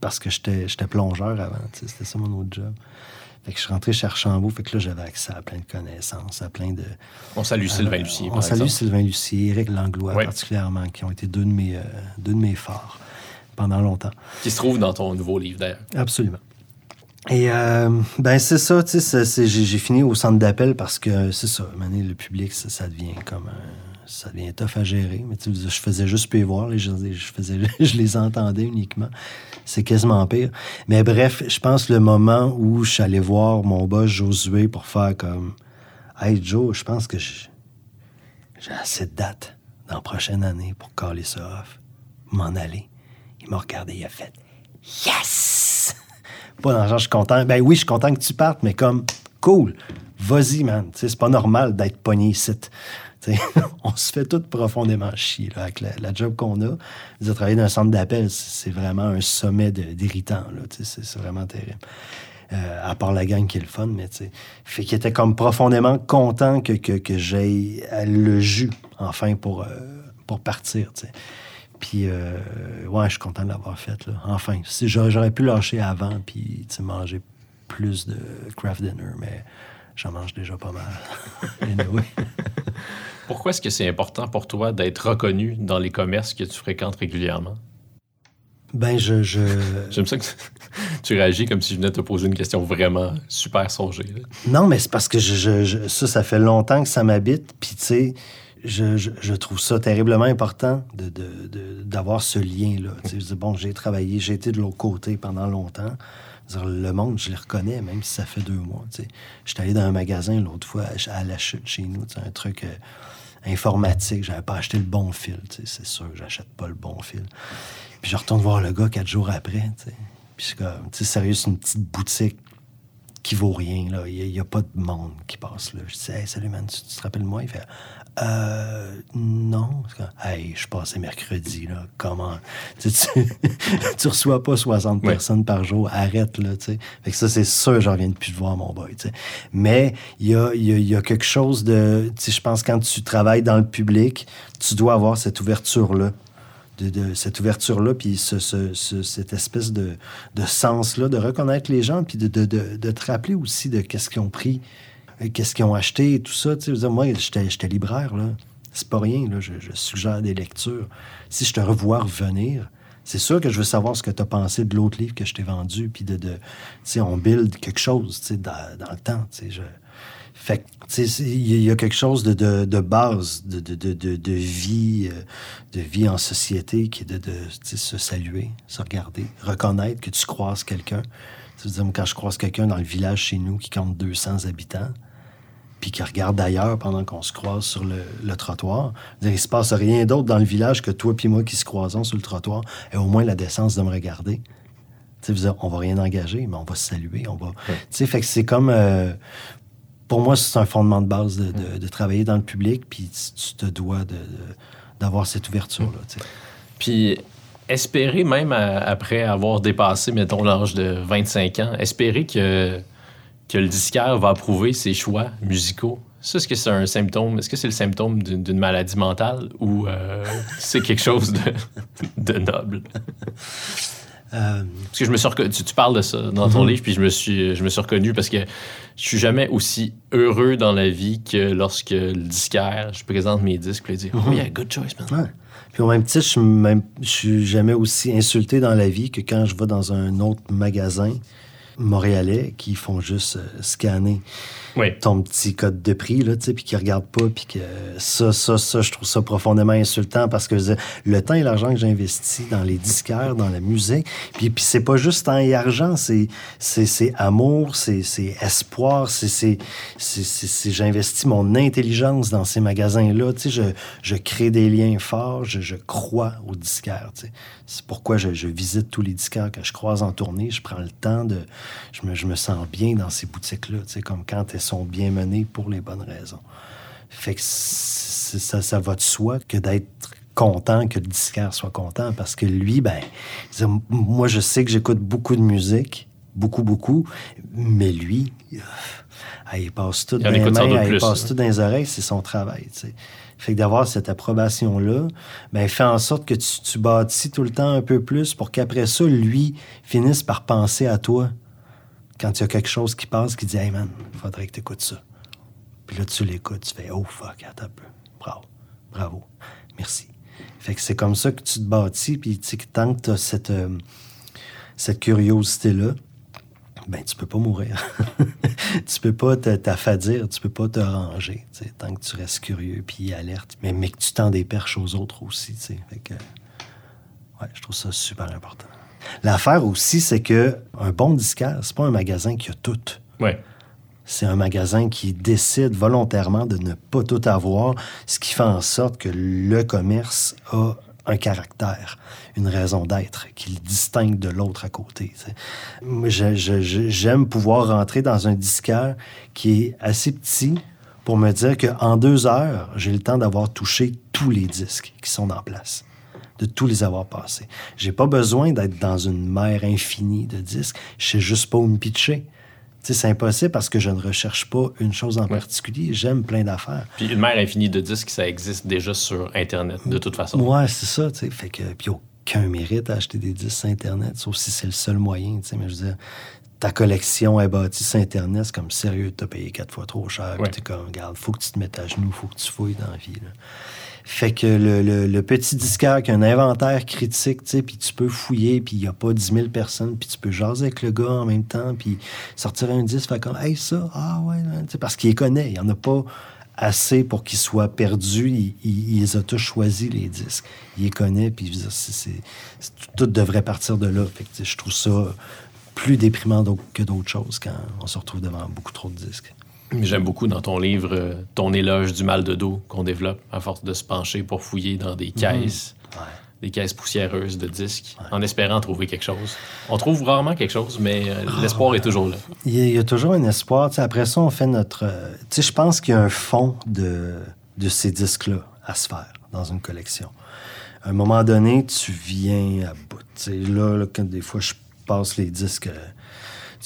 parce que j'étais plongeur avant, c'était ça mon autre job. Fait que je suis rentré chez Archambault, fait que là, j'avais accès à plein de connaissances, à plein de... On salue Sylvain Lucier, On par salue exemple. Sylvain Lucier, Éric Langlois particulièrement, qui ont été deux de mes, euh, deux de mes phares pendant longtemps. Qui se trouve dans ton nouveau livre d'ailleurs. Absolument. Et euh, ben c'est ça, tu sais, j'ai fini au centre d'appel parce que c'est ça, donné, le public, ça, devient comme un- ça devient tough à gérer. Mais tu je faisais juste plus voir, les- je, je faisais, je les entendais uniquement. C'est quasiment pire. Mais bref, je pense le moment où je suis allé voir mon boss Josué pour faire comme Hey Joe, je pense que j'ai j'ai assez de dates dans la prochaine année pour caler ça off, m'en aller. Il m'a regardé, il a fait Yes! Pas dans le genre, je suis content. Ben oui, je suis content que tu partes, mais comme, cool, vas-y, man. C'est pas normal d'être pogné ici. On se fait tout profondément chier là, avec la, job qu'on a. De travailler dans un centre d'appel, c'est vraiment un sommet d'irritant. C'est vraiment terrible. Euh, à part la gang qui est le fun, mais tu. Fait qu'il était comme profondément content que, que, que j'aille le jus, enfin, pour, euh, pour partir, tu sais. Puis, euh, ouais, je suis content de l'avoir fait, là. Enfin, si j'aurais pu lâcher avant, puis, manger plus de craft dinner, mais j'en mange déjà pas mal. Anyway. Pourquoi est-ce que c'est important pour toi d'être reconnu dans les commerces que tu fréquentes régulièrement? Ben, je... je... J'aime ça que tu réagis comme si je venais te poser une question vraiment super songée. là. Non, mais c'est parce que je, je- je- ça, ça fait longtemps que ça m'habite. Puis, tu sais, je, trouve ça terriblement important de- de- d'avoir ce lien-là. Bon, j'ai travaillé, j'ai été de l'autre côté pendant longtemps. Le monde, je les reconnais, même si ça fait deux mois. J'étais allé dans un magasin l'autre fois à, la chute chez nous, un truc euh, informatique. J'avais pas acheté le bon fil. C'est sûr que j'achète pas le bon fil. Puis je retourne voir le gars quatre jours après. Puis suis comme, tu sais, sérieux, c'est une petite boutique qui vaut rien. là. Il n'y a, pas de monde qui passe là. Je dis, hey, salut man, tu, tu te rappelles de moi? Il fait, euh, non. Hey, je suis passé mercredi, là. Comment? Tu, tu, tu reçois pas 60 Ouais. personnes par jour. Arrête, là, tu sais. Fait que ça, c'est sûr, j'en viens de plus de voir mon boy, tu sais. Mais il y a, y a- y a quelque chose de, tu sais, je pense quand tu travailles dans le public, tu dois avoir cette ouverture-là de, de cette ouverture-là, puis ce, ce- ce- cette espèce de, de sens-là, de reconnaître les gens, puis de, de, te rappeler aussi de qu'est-ce qu'ils ont pris, qu'est-ce qu'ils ont acheté, et tout ça. Tu sais, moi, j'étais libraire, là. C'est pas rien. Je, suggère des lectures. Si je te revois revenir, c'est sûr que je veux savoir ce que tu as pensé de l'autre livre que je t'ai vendu, puis de, de tu sais, on build quelque chose, tu sais, dans, dans le temps, tu sais, je... Fait il y a- quelque chose de, de, de base, de, de, vie, euh, de vie en société qui est de, se saluer, se regarder, reconnaître que tu croises quelqu'un. Quand je croise quelqu'un dans le village chez nous qui compte 200 habitants, puis qui regarde d'ailleurs pendant qu'on se croise sur le, le trottoir, il se passe rien d'autre dans le village que toi puis moi qui se croisons sur le trottoir, et au moins la décence de me regarder. Tu sais, on va rien engager, mais on va se saluer, on va... Tu sais, fait que c'est comme... euh, pour moi, c'est un fondement de base de, de- de travailler dans le public, puis tu, tu te dois de- d'avoir cette ouverture-là. tu sais. Puis espérer, même à- après avoir dépassé, mettons, l'âge de 25 ans, espérer que, que le disquaire va approuver ses choix musicaux. Ça, est-ce que c'est un symptôme? Est-ce que c'est le symptôme d'une maladie mentale ou euh, c'est quelque chose de, de noble? Euh, Parce que je me suis tu, tu parles de ça dans ton livre, puis je me suis, je me suis reconnu parce que je suis jamais aussi heureux dans la vie que lorsque le disquaire, je présente mes disques, puis il dit Oh yeah, good choice, man. ouais. Puis au même titre, je suis même- je suis jamais aussi insulté dans la vie que quand je vais dans un autre magasin montréalais qui font juste euh, scanner Oui. ton petit code de prix, là, tu sais, puis qui regarde pas, puis que ça, ça, ça, je trouve ça profondément insultant parce que le temps et l'argent que j'investis dans les disquaires, dans la musique, puis, puis c'est pas juste temps et argent, c'est, c'est, c'est amour, c'est, c'est espoir, c'est, c'est, c'est, c'est- c'est- j'investis mon intelligence dans ces magasins-là, tu sais, je, je crée des liens forts, je, je crois aux disquaires, tu sais. C'est pourquoi je, je visite tous les disquaires que je croise en tournée, je prends le temps de, je me, je me sens bien dans ces boutiques-là, tu sais, comme quand elles sont bien menées pour les bonnes raisons. Fait que ça, ça va de soi que d'être content que le disquaire soit content parce que lui, ben, moi, je sais que j'écoute beaucoup de musique, beaucoup, beaucoup, mais lui, euh, il passe tout Il dans les mains, il plus, passe tout dans les oreilles, c'est son travail, tu sais. Fait que d'avoir cette approbation-là, ben, fait en sorte que tu, tu bâtis tout le temps un peu plus pour qu'après ça, lui finisse par penser à toi quand il y a quelque chose qui passe qui dit Hey man, faudrait que tu écoutes ça. Puis là, tu l'écoutes, tu fais Oh fuck, attends un peu. Bravo, bravo, merci. Fait que c'est comme ça que tu te bâtis, puis tu sais, tant que tu as cette, euh, cette curiosité-là, ben tu peux pas mourir. tu peux pas t'affadir, tu peux pas te ranger, tant que tu restes curieux puis alerte, mais, mais que tu tends des perches aux autres aussi, tu sais. Fait que, ouais, je trouve ça super important. L'affaire aussi, c'est que un bon disquaire, c'est pas un magasin qui a tout. Ouais. C'est un magasin qui décide volontairement de ne pas tout avoir, ce qui fait en sorte que le commerce a un caractère, une raison d'être, qui le distingue de l'autre à côté. J'aime pouvoir rentrer dans un disquaire qui est assez petit pour me dire qu'en deux heures, j'ai le temps d'avoir touché tous les disques qui sont en place de tous les avoir passés. J'ai pas besoin d'être dans une mer infinie de disques. Je sais juste pas où me pitcher. Tu sais, c'est impossible parce que je ne recherche pas une chose en particulier. J'aime plein d'affaires. Puis une mer infinie de disques, ça existe déjà sur Internet, de toute façon. Ouais, c'est ça, tu sais. Fait que, puis aucun mérite à acheter des disques sur Internet, sauf si c'est le seul moyen, tu sais. Mais je veux dire, ta collection est bâtie sur Internet, c'est comme sérieux, t'as payé quatre fois trop cher. Ouais. t'es comme, regarde, faut que tu te mettes à genoux, faut que tu fouilles dans la vie, là. Fait que le, le- petit disquaire qui a un inventaire critique, tu sais, puis tu peux fouiller, puis il n'y a pas 10 000 personnes, puis tu peux jaser avec le gars en même temps, puis sortir un disque, fait comme, hey, ça, ah ouais, là, tu sais, parce qu'il les connaît. Il n'y en a pas assez pour qu'ils soient perdus. Il, les a tous choisis, les disques. Il les connaît, puis c'est- tout devrait partir de là. Fait que, je trouve ça plus déprimant que d'autres choses quand on se retrouve devant beaucoup trop de disques. J'aime beaucoup dans ton livre euh, ton éloge du mal de dos qu'on développe à force de se pencher pour fouiller dans des caisses, des caisses poussiéreuses de disques, en espérant trouver quelque chose. On trouve rarement quelque chose, mais euh, l'espoir est toujours là. Il y, a, toujours un espoir. Après ça, on fait notre. euh, tu sais, je pense qu'il y a un fond de, de ces disques-là à se faire dans une collection. À un moment donné, tu viens à bout. Là, là, quand des fois, je passe les disques,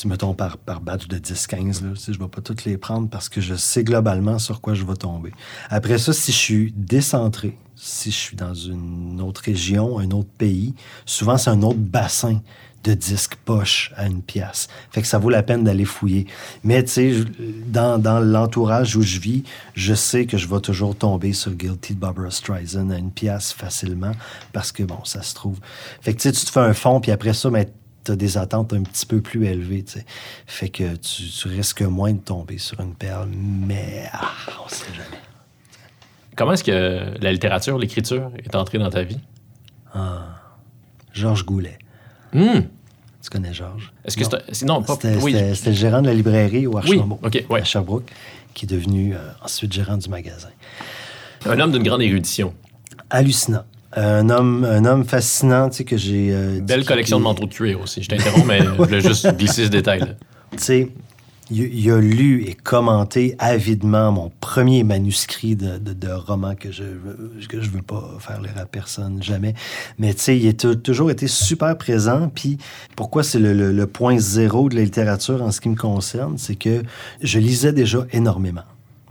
mettons par, par batch de 10-15, là, tu sais, je ne vais pas toutes les prendre parce que je sais globalement sur quoi je vais tomber. Après ça, si je suis décentré, si je suis dans une autre région, un autre pays, souvent c'est un autre bassin de disques poche à une pièce. Fait que ça vaut la peine d'aller fouiller. Mais tu sais, dans, dans l'entourage où je vis, je sais que je vais toujours tomber sur Guilty de Barbara Streisand à une pièce facilement parce que, bon, ça se trouve. Fait que tu te fais un fond, puis après ça, ben, tu as des attentes un petit peu plus élevées. tu sais. Fait que tu, tu risques moins de tomber sur une perle, mais ah, on sait jamais. Comment est-ce que la littérature, l'écriture est entrée dans ta vie? Georges Goulet. Hmm. Tu connais Georges? Est-ce que c'est... Non, pas... C'était Oui, le gérant de la librairie au oui, Archambault, ouais. à Sherbrooke, qui est devenu euh, ensuite gérant du magasin. Un homme d'une grande érudition. Hallucinant. Un homme, un homme fascinant, tu sais, que j'ai... euh, Belle qui- collection de manteaux de cuir aussi. Je t'interromps, mais je voulais juste glisser ce détail. Tu sais, il, a lu et commenté avidement mon premier manuscrit de, de, de roman que je que je veux pas faire lire à personne, jamais. Mais tu sais, il a tou- toujours été super présent. Puis pourquoi c'est le, le- le point zéro de la littérature en ce qui me concerne, c'est que je lisais déjà énormément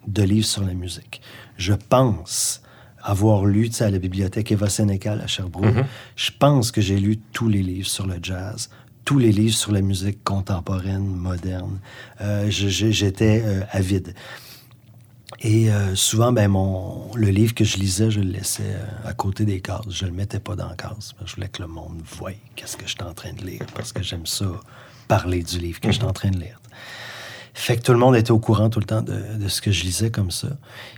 de livres sur la musique. Je pense avoir lu, à la bibliothèque Eva Sénécal à Sherbrooke, je pense que j'ai lu tous les livres sur le jazz, tous les livres sur la musique contemporaine, moderne. Euh, je- je- J'étais euh, avide. Et euh, souvent, ben, mon, le livre que je lisais, je le laissais à côté des cases. Je le mettais pas dans la case. Je voulais que le monde voie qu'est-ce que j'étais en train de lire, parce que j'aime ça, parler du livre que j'étais en train de lire. Fait que tout le monde était au courant tout le temps de, de ce que je lisais comme ça.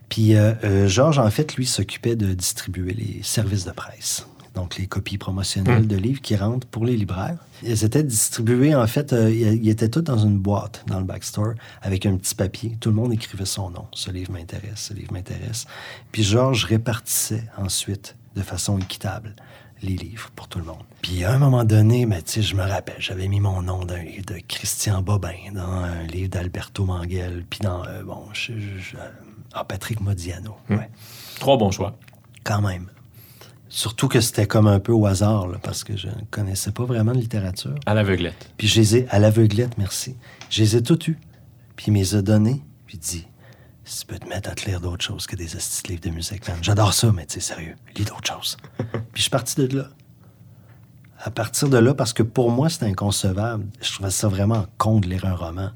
Puis euh, euh, Georges, en fait, lui, s'occupait de distribuer les services de presse. Donc, les copies promotionnelles de livres qui rentrent pour les libraires. Ils étaient distribués, en fait, euh, ils ils étaient tous dans une boîte dans le backstore avec un petit papier. Tout le monde écrivait son nom. Ce livre m'intéresse, ce livre m'intéresse. Puis Georges répartissait ensuite de façon équitable les livres pour tout le monde. Puis à un moment donné, ben, je me rappelle, j'avais mis mon nom dans un livre de Christian Bobin, dans un livre d'Alberto Manguel, puis dans, euh, bon, je, je- je- ah, Patrick Modiano, ouais, Trois bons choix. quand même. Surtout que c'était comme un peu au hasard, là, parce que je ne connaissais pas vraiment de littérature. À l'aveuglette. Puis je les ai, à l'aveuglette, merci, je les ai tous eus. Puis il me les a donnés, puis dit, si tu peux te mettre à te lire d'autres choses que des livres de musique, man. J'adore ça, mais tu sais, sérieux, lis d'autres choses. puis je suis parti de là. À partir de là, parce que pour moi, c'était inconcevable. Je trouvais ça vraiment con de lire un roman.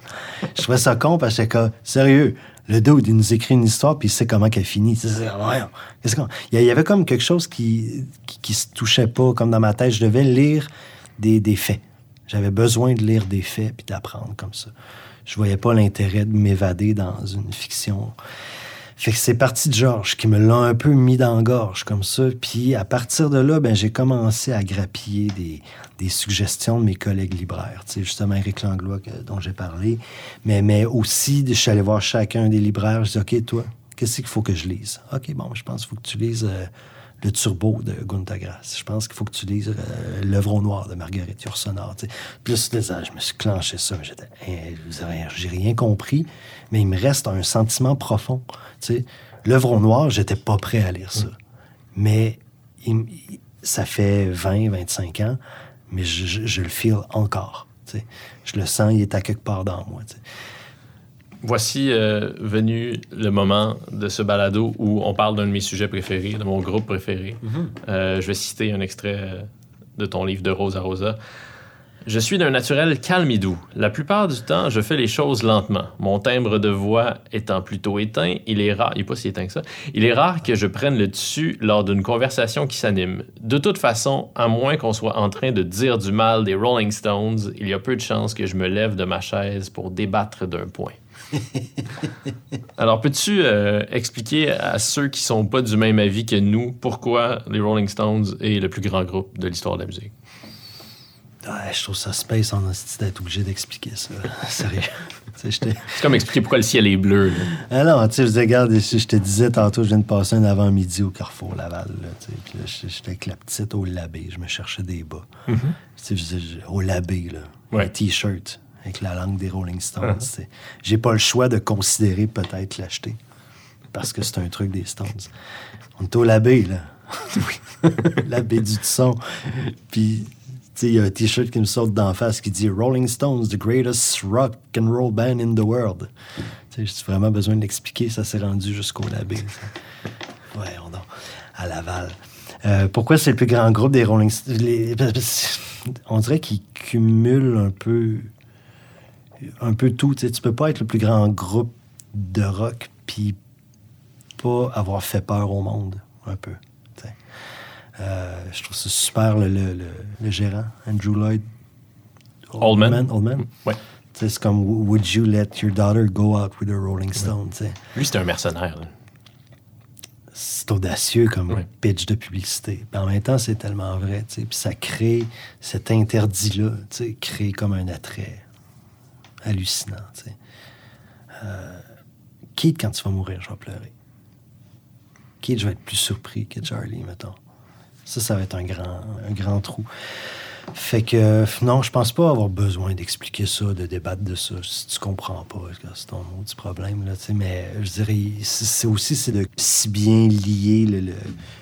Je trouvais ça con parce que sérieux, le dude, il nous écrit une histoire, puis il sait comment qu'elle finit. Qu'est-ce qu'on- Il y a- il y avait comme quelque chose qui, qui, qui se touchait pas, comme dans ma tête. Je devais lire des, des faits. J'avais besoin de lire des faits puis d'apprendre comme ça. Je voyais pas l'intérêt de m'évader dans une fiction. Fait que c'est parti de Georges qui me l'a un peu mis dans la gorge comme ça. Puis à partir de là, ben, j'ai commencé à grappiller des, des suggestions de mes collègues libraires. Justement, Eric Langlois dont j'ai parlé. Mais, mais aussi, je suis allé voir chacun des libraires. Je dis, OK, toi, qu'est-ce qu'il faut que je lise? OK, bon, je pense qu'il faut que tu lises euh, Le Turbo de Gunta Grass. Je pense qu'il faut que tu lises euh, L'œuvre au noir de Marguerite Yourcenar. Plus de ça, je me suis clenché ça. mais J'étais, hein, j'ai rien compris, mais il me reste un sentiment profond. L'œuvre au noir, j'étais pas prêt à lire ça. Mais il m- il- ça fait 20, 25 ans, mais je, je- je le feel encore. Je le sens, il est à quelque part dans moi. Voici euh, venu le moment de ce balado où on parle d'un de mes sujets préférés, de mon groupe préféré. Euh, je vais citer un extrait euh, de ton livre de Rosa Rosa. Je suis d'un naturel calme et doux. La plupart du temps, je fais les choses lentement. Mon timbre de voix étant plutôt éteint, il est rare, il est pas si éteint que ça, il est rare que je prenne le dessus lors d'une conversation qui s'anime. De toute façon, à moins qu'on soit en train de dire du mal des Rolling Stones, il y a peu de chances que je me lève de ma chaise pour débattre d'un point. Alors, peux-tu euh, expliquer à ceux qui sont pas du même avis que nous pourquoi les Rolling Stones est le plus grand groupe de l'histoire de la musique? Ouais, je trouve ça space en hostie d'être obligé d'expliquer ça. Sérieux. C'est comme expliquer pourquoi le ciel est bleu. là. Ah tu sais, je disais, regarde, je te disais tantôt, je viens de passer un avant-midi au Carrefour Laval. Puis là, j'étais- avec la petite au labé, je me cherchais des bas. Tu sais, je disais, au labé, là, Ouais. un T-shirt avec la langue des Rolling Stones. Sais. J'ai pas le choix de considérer peut-être l'acheter parce que c'est un truc des Stones. On est au labé, là. labé du son. Puis, tu sais, il y a un T-shirt qui me sort d'en face qui dit Rolling Stones, the greatest rock and roll band in the world. J'ai vraiment besoin de l'expliquer, ça s'est rendu jusqu'au labé. ça. Ouais, on à Laval. Euh, pourquoi c'est le plus grand groupe des Rolling Stones? Les- On dirait qu'ils cumulent un peu, un peu tout. Tu peux pas être le plus grand groupe de rock puis pas avoir fait peur au monde, un peu. Euh, je trouve ça super, le, le- le- le gérant, Andrew Lloyd Oldman. Oldman. Ouais. Tu sais, C'est comme Would you let your daughter go out with a Rolling Stone? tu sais. Lui, c'était un mercenaire. C'est audacieux comme Ouais. pitch de publicité. Puis en même temps, c'est tellement vrai. Puis ça crée cet interdit-là, crée comme un attrait hallucinant. sais. Euh, quand tu vas mourir, je vais pleurer. Keith, je vais être plus surpris que Charlie, mettons. Ça, ça va être un grand, un grand trou. Fait que, non, je pense pas avoir besoin d'expliquer ça, de débattre de ça. Si tu comprends pas, c'est ton maudit problème, là. Mais je dirais, c'est aussi, c'est de si bien lier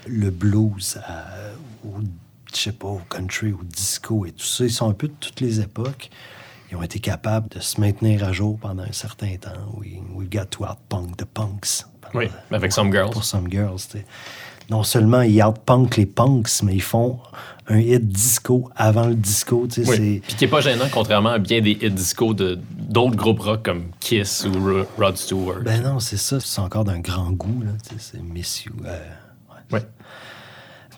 le, blues à, au, je au country, au disco et tout ça. Ils sont un peu de toutes les époques. Ils ont été capables de se maintenir à jour pendant un certain temps. We, we got to outpunk the punks. Oui, avec Some Girls. Pour Some Girls. Non seulement ils outpunk les punks, mais ils font un hit disco avant le disco, tu sais. Oui. Puis qui est pas gênant, contrairement à bien des hits disco de d'autres groupes rock comme Kiss ou Ro- Rod Stewart. Ben non, c'est ça. C'est encore d'un grand goût, là. tu sais, C'est Miss You. euh, ouais. Ouais.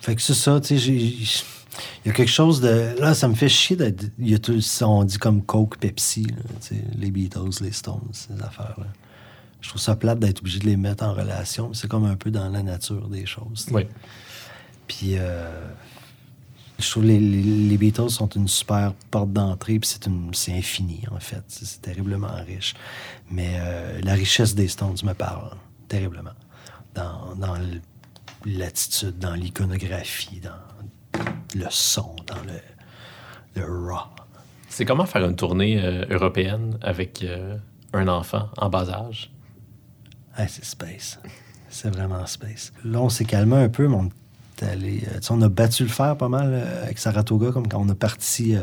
Fait que c'est ça, tu sais, j'ai- il y a quelque chose de... Là, ça me fait chier d'être... Il y a tout ça, on dit comme Coke, Pepsi, là, les Beatles, les Stones, ces affaires-là. Je trouve ça plate d'être obligé de les mettre en relation, c'est comme un peu dans la nature des choses. Oui. Puis euh, je trouve les, les, les Beatles sont une super porte d'entrée, puis c'est une c'est infini en fait, c'est terriblement riche. Mais euh, la richesse des Stones me parle terriblement dans, dans l'attitude, dans l'iconographie, dans le son, dans le, le raw. C'est comment faire une tournée euh, européenne avec euh, un enfant en bas âge? C'est space. C'est vraiment space. Là, on s'est calmé un peu, mais on est allé. euh, on a battu le fer pas mal avec Saratoga, comme quand on a parti.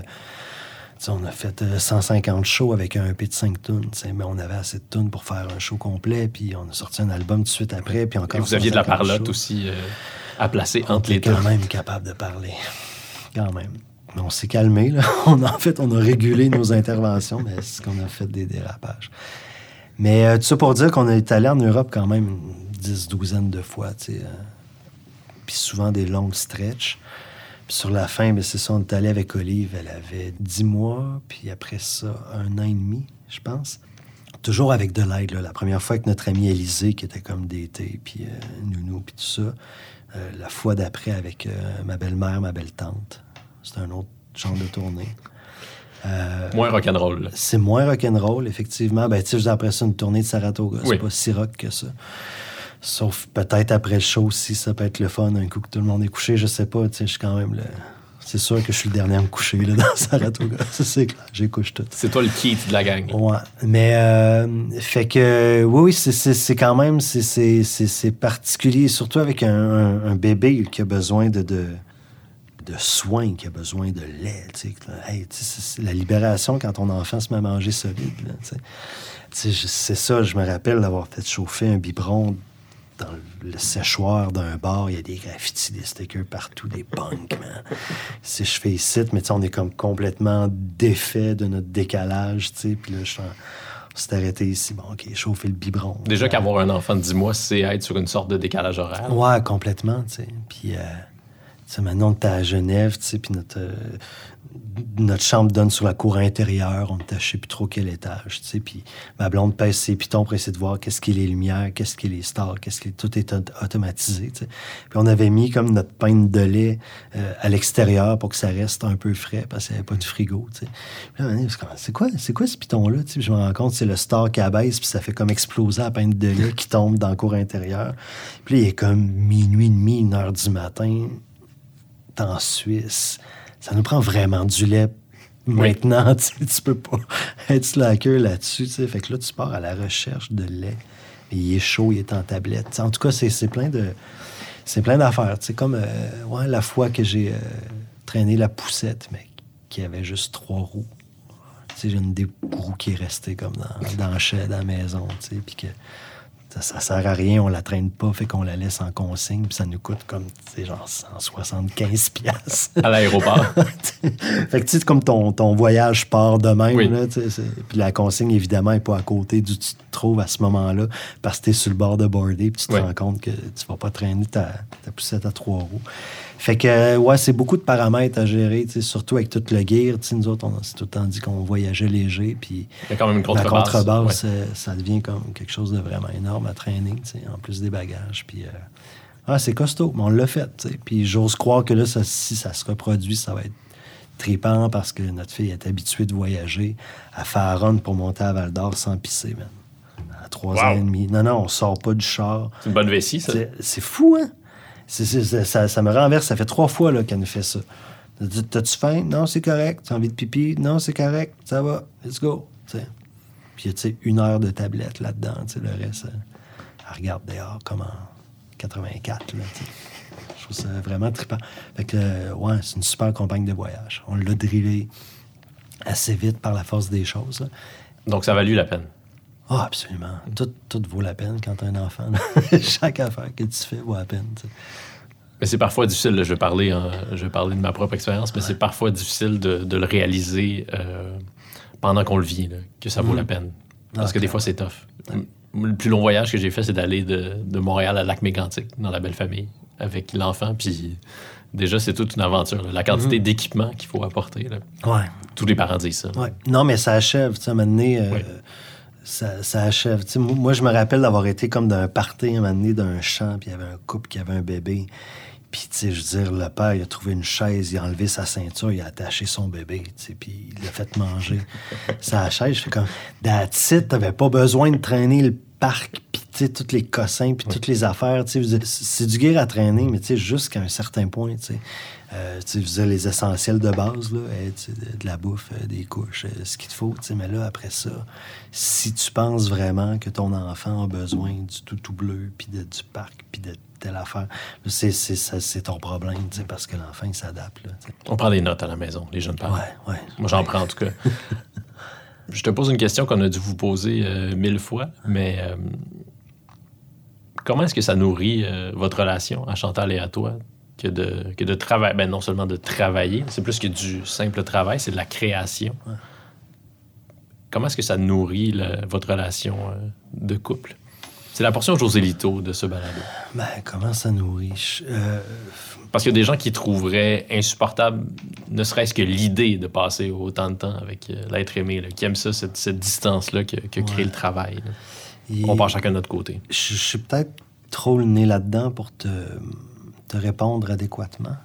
on a fait euh, 150 shows avec un EP de 5 tunes, tu sais, mais on avait assez de tunes pour faire un show complet, puis on a sorti un album tout de suite après, puis encore. Et vous aviez de la 150 parlotte shows. aussi à placer On entre les était quand même capable de parler. Quand même. Mais on s'est calmé, là. On, en fait, on a régulé nos interventions, mais c'est qu'on a fait des dérapages. Mais euh, tout ça pour dire qu'on est allé en Europe quand même une dix, douzaine de fois, tu sais. euh, Puis souvent des longues stretches. Puis sur la fin, ben, c'est ça, on est allé avec Olive. Elle avait 10 mois, puis après ça, un an et demi, je pense. Toujours avec de l'aide. La première fois avec notre amie Élisée, qui était comme d'été, puis euh, Nounou, puis tout ça. Euh, la fois d'après avec euh, ma belle-mère, ma belle-tante. C'était un autre genre de tournée. Euh, Moins rock'n'roll. c'est moins rock'n'roll, effectivement. Ben, tu sais, après ça, une tournée de Saratoga, c'est Oui. pas si rock que ça. Sauf peut-être après le show, si ça peut être le fun, un coup que tout le monde est couché, je sais pas. Tu sais, je suis quand même le. C'est sûr que je suis le dernier à me coucher là, dans Saratoga. Ça, c'est clair. J'ai couché tout. C'est toi le Keith de la gang. Ouais. Mais, euh, fait que, oui, oui, c'est- quand même, c'est- particulier, surtout avec un, un- un bébé qui a besoin de, de, de soins, qui a besoin de lait. Hey, la libération quand ton enfant se met à manger solide. C'est ça, je me rappelle d'avoir fait chauffer un biberon dans le séchoir d'un bar, il y a des graffitis, des stickers partout, des punks, man. Si je fais ici, mais on est comme complètement défait de notre décalage, tu sais. Puis là, je suis en- on s'est arrêté ici. Bon, OK, chauffer le biberon. Déjà qu'avoir un enfant de 10 mois, c'est être sur une sorte de décalage horaire. Ouais, complètement, tu sais. Puis, euh, tu sais, maintenant, était à Genève, tu sais, puis notre, euh, notre chambre donne sur la cour intérieure. On je sais plus trop quel étage, tu sais. Puis ma blonde pèse ses pitons pour essayer de voir qu'est-ce qui est les lumières, qu'est-ce qui est les stars, qu'est-ce. Tout est auto- automatisé. Puis on avait mis comme notre pinte de lait euh, à l'extérieur pour que ça reste un peu frais parce qu'il n'y avait pas de frigo, tu c'est quoi, c'est quoi ce piton-là, tu sais? Je me rends compte, c'est le star qui abaisse, puis ça fait comme exploser la pinte de lait qui tombe dans la cour intérieure. Puis là, il est comme minuit et demi, une heure du matin. En Suisse. Ça nous prend vraiment du lait maintenant. Tu, tu peux pas être slacker là-dessus. tu sais. Fait que là, tu pars à la recherche de lait. Et il est chaud, il est en tablette. En tout cas, c'est plein de. C'est plein d'affaires. C'est comme euh, ouais, la fois que j'ai euh, traîné la poussette, mais qui avait juste trois roues. Tu sais, j'ai une des roues qui est restée comme dans, dans le shed à la maison, tu sais, puis que ça, ça sert à rien, on la traîne pas, fait qu'on la laisse en consigne, puis ça nous coûte comme, tu sais, genre 175 piastres. À l'aéroport. fait que tu sais, comme ton, ton voyage part de même, Oui. là, tu sais, c'est- puis la consigne, évidemment, n'est pas à côté d'où tu te trouves à ce moment-là, parce que tu es sur le bord de border, puis tu te Oui. rends compte que tu vas pas traîner ta, ta poussette à trois roues. Fait que, euh, ouais, c'est beaucoup de paramètres à gérer, surtout avec tout le gear. Nous autres, on s'est tout le temps dit qu'on voyageait léger, puis Il y a quand même une la contrebasse. contrebasse, Ouais. euh, ça devient comme quelque chose de vraiment énorme à traîner, en plus des bagages. Puis, euh, ah, c'est costaud, mais on l'a fait. Puis j'ose croire que là, ça- si ça se reproduit, ça va être tripant parce que notre fille est habituée de voyager à faire run pour monter à Val d'Or sans pisser, man. À trois Wow. ans et demi. Non, non, on sort pas du char. C'est une bonne vessie, ça. C'est fou, hein? Ça, me renverse. Ça fait trois fois qu'elle nous fait ça. T'as-tu faim? Non, c'est correct. T'as envie de pipi? Non, c'est correct. Ça va. Let's go. Tu sais. Puis, tu sais, une heure de tablette là-dedans. Le reste, euh, elle regarde dehors comme en 84. Là. Je trouve ça vraiment trippant. Fait que, euh, ouais, c'est une super compagne de voyage. On l'a drillé assez vite par la force des choses. Donc, ça a valu la peine? Ah, absolument. Tout, tout vaut la peine quand t'as un enfant. Chaque affaire que tu fais vaut la peine. tu. Mais c'est parfois difficile, là, je vais parler, hein, je vais parler de ma propre expérience, mais c'est parfois difficile de, de le réaliser euh, pendant qu'on le vit, là, que ça vaut la peine. Parce Ah, que des fois, c'est tough. Le plus long voyage que j'ai fait, c'est d'aller de, de Montréal à Lac-Mégantic, dans la belle famille, avec l'enfant. Puis déjà, c'est toute une aventure. là. La quantité Mhm. d'équipements qu'il faut apporter. Ouais. Tous les parents disent ça. Ouais. Non, mais ça achève, tu sais, à un moment donné, euh. Ça, ça achève. Moi, je me rappelle d'avoir été comme d'un party, un moment donné, d'un champ, puis il y avait un couple qui avait un bébé. Puis, tu sais, je veux dire, le père, il a trouvé une chaise, il a enlevé sa ceinture, il a attaché son bébé, tu puis il l'a fait manger. sa chaise, je fais comme, that's it, t'avais pas besoin de traîner le parc, tous les cossins, puis toutes les affaires, c'est du gear à traîner, mais tu sais, jusqu'à un certain point, tu sais. Euh, veux dire, les essentiels de base, là, de, de la bouffe, euh, des couches, euh, ce qu'il te faut, mais là, après ça, si tu penses vraiment que ton enfant a besoin du toutou bleu, puis de- du parc, puis de telle affaire, c'est, ton problème, parce que l'enfant, il s'adapte. On prend des notes à la maison, les jeunes parents. Ouais, ouais. Moi, j'en prends en tout cas. Je te pose une question qu'on a dû vous poser euh, mille fois, mais comment est-ce que ça nourrit euh, votre relation à Chantal et à toi que de, que de travailler, ben non seulement de travailler, c'est plus que du simple travail, c'est de la création. Comment est-ce que ça nourrit le- votre relation euh, de couple? C'est la portion Joselito de ce balado. Ben, comment ça nourrit? Euh, Parce qu'il y a des gens qui trouveraient insupportable, ne serait-ce que l'idée de passer autant de temps avec l'être aimé, là, qui aime ça, cette, cette distance-là que, que crée le travail. là. On part chacun de notre côté. je, je suis peut-être trop le nez là-dedans pour te, te répondre adéquatement.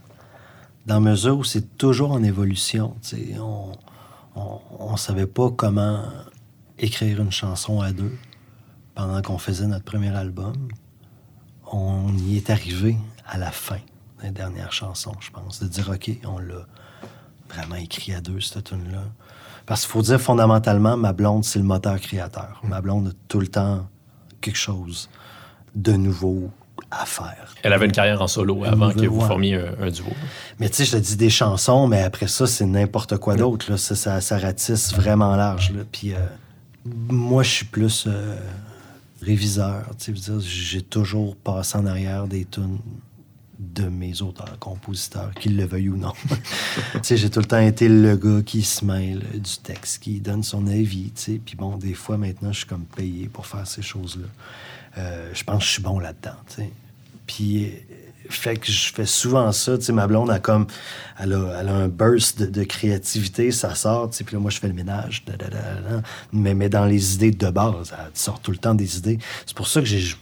Dans mesure où c'est toujours en évolution. On ne savait pas comment écrire une chanson à deux pendant qu'on faisait notre premier album. On y est arrivé à la fin des dernières chansons, je pense, de dire OK, on l'a vraiment écrit à deux, cette tune-là. Parce qu'il faut dire fondamentalement, ma blonde, c'est le moteur créateur. Ma blonde a tout le temps quelque chose de nouveau à faire. Elle avait une carrière en solo avant que vous Ouais. formiez un, un duo. Mais tu sais, je te dis des chansons, mais après ça, c'est n'importe quoi d'autre. là. Ça, ça, ça ratisse vraiment large. là. Puis euh, moi, je suis plus euh, réviseur. J'ai toujours passé en arrière des tunes de mes auteurs, compositeurs, qu'ils le veuillent ou non. J'ai tout le temps été le gars qui se mêle du texte, qui donne son avis. tu sais. Puis bon, des fois, maintenant, je suis comme payé pour faire ces choses-là. Euh, je pense que je suis bon là-dedans. Puis, fait que je fais souvent ça. Tu sais, ma blonde a comme. Elle a, elle a un burst de, de créativité, ça sort. Tu sais, puis là, moi, je fais le ménage. da, da, da, da. mais, mais dans les idées de base, elle sort tout le temps des idées. C'est pour ça que j'ai-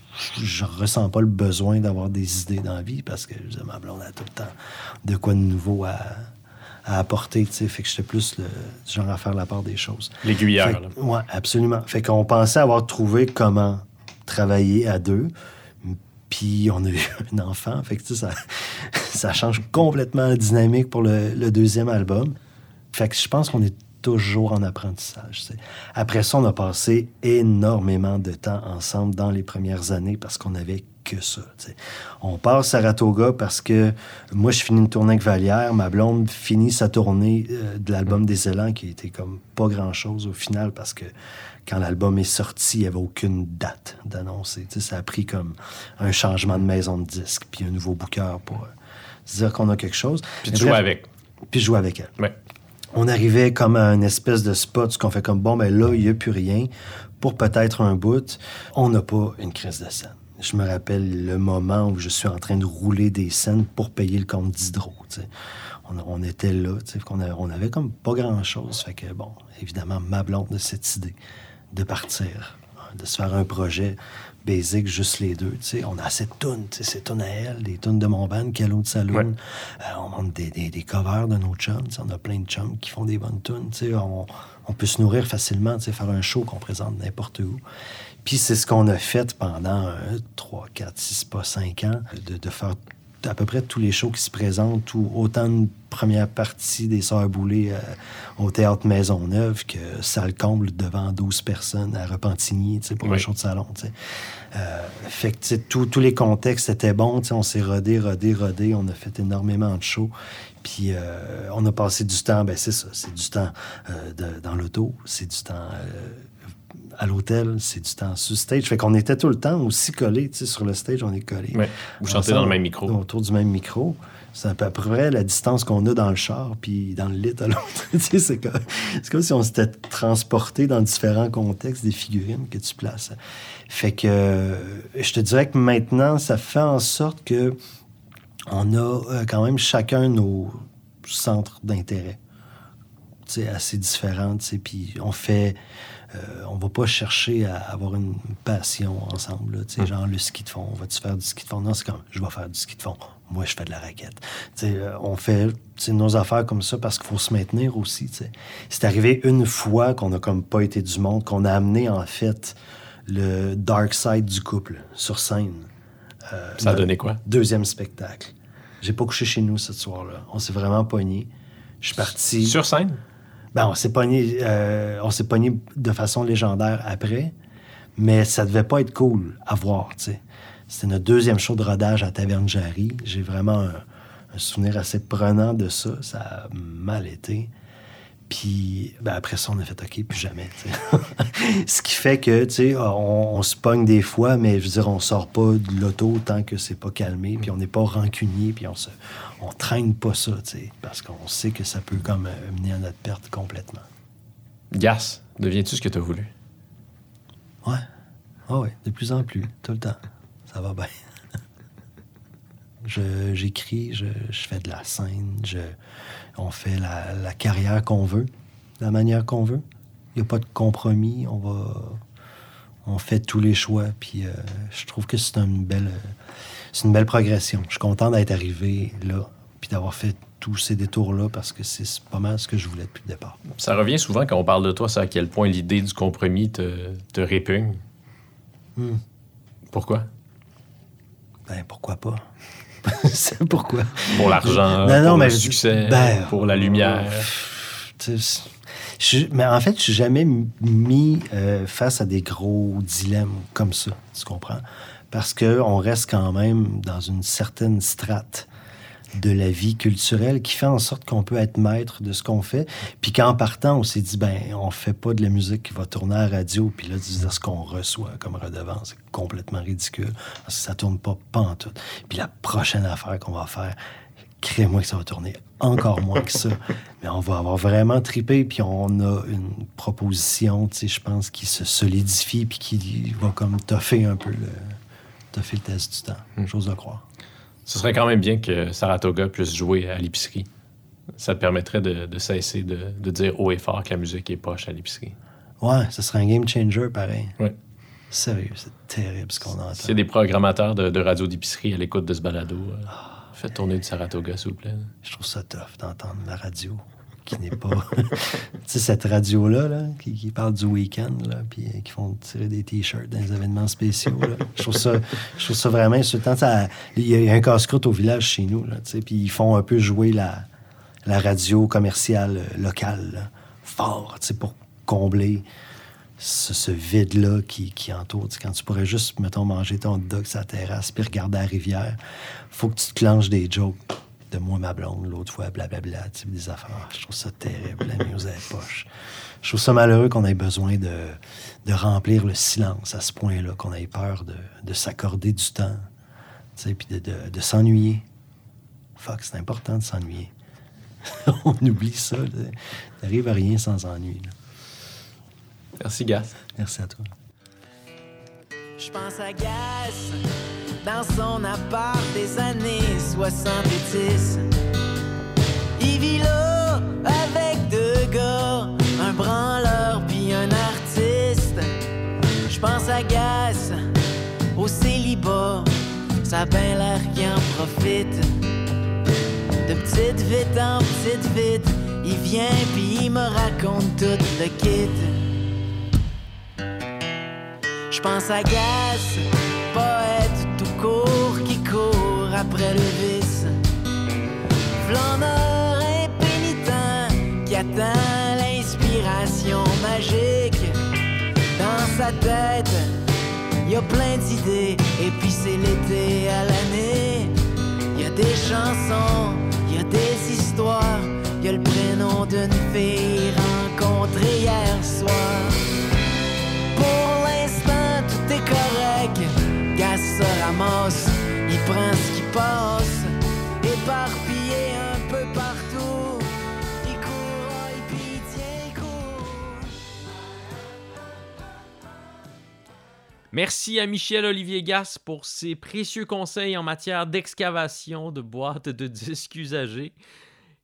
je ressens pas le besoin d'avoir des idées dans la vie parce que je ma blonde a tout le temps de quoi de nouveau à, à apporter. Tu sais, fait que j'étais plus le genre à faire la part des choses. L'aiguillère. Fait là. ouais, absolument. Fait qu'on pensait avoir trouvé comment travailler à deux. Puis on a eu un enfant. Fait que ça, change complètement la dynamique pour le, deuxième album. Je pense qu'on est toujours en apprentissage. Après ça, on a passé énormément de temps ensemble dans les premières années parce qu'on avait que ça. tu sais. On part Saratoga parce que moi, je finis une tournée avec Valière. Ma blonde finit sa tournée euh, de l'album des Élans qui était comme pas grand-chose au final parce que quand l'album est sorti, il n'y avait aucune date d'annoncer. Ça a pris comme un changement de maison de disque puis un nouveau booker pour euh, se dire qu'on a quelque chose. Puis tu joues avec. Puis je jouais avec elle Ouais. on arrivait comme à une espèce de spot où on fait comme bon, ben là, il n'y a plus rien. Pour peut-être un bout, on n'a pas une crise de scène. Je me rappelle le moment où je suis en train de rouler des scènes pour payer le compte d'hydro. On, on était là, qu'on on avait comme pas grand-chose. Fait que, bon, évidemment, ma blonde de cette idée de partir, hein, de se faire un projet basic, juste les deux. On a assez de tunes, tu sais, c'est tunes à elle, des tunes de mon band, Calo de Saloon. Ouais. Euh, on monte des, des- des covers de nos chums. On a plein de chums qui font des bonnes tunes. On, on peut se nourrir facilement, faire un show qu'on présente n'importe où. Puis c'est ce qu'on a fait pendant 3, 4, 6, pas 5 ans, de, de faire à peu près tous les shows qui se présentent, ou autant de première partie des Sœurs Boulay euh, au Théâtre Maisonneuve que salle comble devant 12 personnes à Repentigny, pour un Oui. show de salon. Euh, fait que tous les contextes étaient bons. On s'est rodé, rodé, rodé. On a fait énormément de shows. Puis euh, on a passé du temps, ben c'est ça, c'est du temps de- dans l'auto, c'est du temps à l'hôtel, c'est du temps sur stage. Fait qu'on était tout le temps aussi collés, tu sais, sur le stage, on est collés. Ouais. Vous chantez dans le même micro. Autour du même micro. C'est à peu près la distance qu'on a dans le char, puis dans le lit à l'autre. C'est comme, c'est comme si on s'était transporté dans différents contextes des figurines que tu places. Fait que je te dirais que maintenant, ça fait en sorte que on a euh, quand même chacun nos centres d'intérêt. Assez différents, tu sais, puis on fait... euh, on va pas chercher à avoir une passion ensemble, tu sais, genre le ski de fond. On va-tu faire du ski de fond? Non, c'est comme, je vais faire du ski de fond. Moi, je fais de la raquette. Tu sais, euh, on fait nos affaires comme ça parce qu'il faut se maintenir aussi, tu sais. C'est arrivé une fois qu'on a comme pas été du monde, qu'on a amené, en fait, le dark side du couple sur scène. Euh, Ça a donné quoi? Deuxième spectacle. J'ai pas couché chez nous ce soir-là. On s'est vraiment pogné. Je suis parti. Sur scène? Ben, on s'est pogné, euh, on s'est pogné de façon légendaire après, mais ça devait pas être cool à voir, tu. C'était notre deuxième show de rodage à Taverne Jarry. J'ai vraiment un, un souvenir assez prenant de ça. Ça a mal été. Puis ben, après ça, on a fait OK, plus jamais. Ce qui fait que, tu sais, on, on se pogne des fois, mais je veux dire, on sort pas de l'auto tant que c'est pas calmé, puis on n'est pas rancunier, puis on se, on traîne pas ça, tu sais, parce qu'on sait que ça peut comme euh, mener à notre perte complètement. Gas, deviens-tu ce que tu as voulu? Ouais. Ah oui, de plus en plus, tout le temps. Ça va bien. Je- J'écris, je, je fais de la scène, je, on fait la, la carrière qu'on veut, la manière qu'on veut. Il n'y a pas de compromis, on va... On fait tous les choix, puis euh, je trouve que c'est une belle, c'est une belle progression. Je suis content d'être arrivé là, puis d'avoir fait tous ces détours-là, parce que c'est pas mal ce que je voulais depuis le départ. Ça revient souvent quand on parle de toi, c'est à quel point l'idée du compromis te, te répugne. Hmm. Pourquoi? Ben, pourquoi pas? pourquoi. Pour l'argent, Non, non, pour mais le je- succès, ben, pour la lumière. Je- mais en fait, je suis jamais mis euh, face à des gros dilemmes comme ça, tu comprends? Parce qu'on reste quand même dans une certaine strate de la vie culturelle qui fait en sorte qu'on peut être maître de ce qu'on fait. Puis qu'en partant, on s'est dit, ben, on fait pas de la musique qui va tourner à la radio, puis là, dis ce qu'on reçoit comme redevance, c'est complètement ridicule, parce que ça tourne pas, pas en tout. Puis la prochaine affaire qu'on va faire, crée-moi que ça va tourner encore moins que ça. Mais on va avoir vraiment tripé, puis on a une proposition, tu sais, je pense, qui se solidifie, puis qui va comme toffer un peu le, toffer le test du temps. Chose à croire. Ce serait quand même bien que Saratoga puisse jouer à l'épicerie. Ça te permettrait de, de cesser de, de dire haut et fort que la musique est poche à l'épicerie. Ouais, ce serait un game changer pareil. Ouais. Sérieux, c'est terrible ce qu'on entend. S'il y a des programmateurs de, de radio d'épicerie à l'écoute de ce balado, euh, faites tourner du Saratoga, s'il vous plaît. Je trouve ça tough d'entendre la radio qui n'est pas. tu sais, cette radio-là, là, qui, qui parle du week-end, là, puis euh, qui font tirer des t-shirts dans les événements spéciaux. Je, trouve ça, je trouve ça vraiment insultant. Il y a un casse-croûte au village chez nous, puis ils font un peu jouer la, la radio commerciale euh, locale fort, pour combler ce, vide-là qui, qui entoure. Quand tu pourrais juste, mettons, manger ton hot dog sur la terrasse puis regarder la rivière, faut que tu te clenches des jokes de moi, ma blonde, l'autre fois, blablabla, tu sais, des affaires. Je trouve ça terrible, la musique à la poche. Je trouve ça malheureux qu'on ait besoin de, de remplir le silence à ce point-là, qu'on ait peur de, de s'accorder du temps, tu sais, puis de, de, de s'ennuyer. Fuck, c'est important de s'ennuyer. On oublie ça. T'arrives à rien sans ennui. là. Merci, Gas. Merci à toi. Je pense à Gas dans son appart des années 70. Il vit là avec deux gars, un branleur puis un artiste. Je pense à Gas au célibat, ça a bien l'air en profite. De petite vite en petite vite, il vient puis il me raconte tout le kit. Je pense à Gas, poète tout court qui court après le vice. Flâneur impénitent qui atteint l'inspiration magique. Dans sa tête, y a plein d'idées et puis c'est l'été à l'année. Y a des chansons, y a des histoires, y a le prénom d'une fille rencontrée Merci à Michel Olivier Gas pour ses précieux conseils en matière d'excavation de boîtes de disques usagés.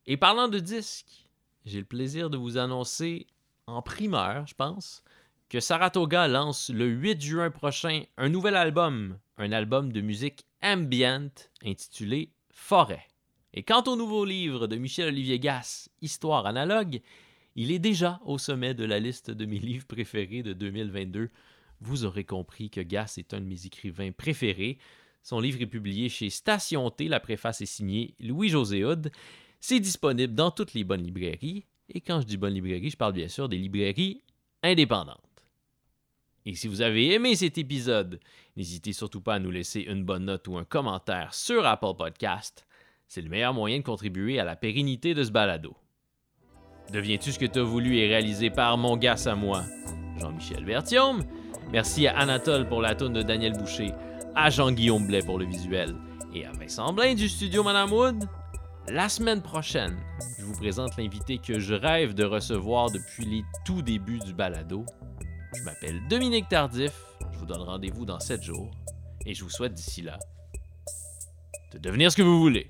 Et parlant de disques, j'ai le plaisir de vous annoncer en primeur, je pense, que Saratoga lance le 8 juin prochain un nouvel album, un album de musique ambient intitulé Forêt. Et quant au nouveau livre de Michel Olivier Gas, Histoire analogue, il est déjà au sommet de la liste de mes livres préférés de 2022 vous aurez compris que Gas est un de mes écrivains préférés. Son livre est publié chez Station T, la préface est signée Louis-José Hood. C'est disponible dans toutes les bonnes librairies. Et quand je dis bonnes librairies, je parle bien sûr des librairies indépendantes. Et si vous avez aimé cet épisode, n'hésitez surtout pas à nous laisser une bonne note ou un commentaire sur Apple Podcast. C'est le meilleur moyen de contribuer à la pérennité de ce balado. Deviens-tu ce que tu as voulu et réalisé par mon gars à moi, Jean-Michel Berthiaume. Merci à Anatole pour la tourne de Daniel Boucher, à Jean-Guillaume Blais pour le visuel et à Vincent Blain du studio Madame Wood. La semaine prochaine, je vous présente l'invité que je rêve de recevoir depuis les tout débuts du balado. Je m'appelle Dominique Tardif, je vous donne rendez-vous dans 7 jours et je vous souhaite d'ici là de devenir ce que vous voulez.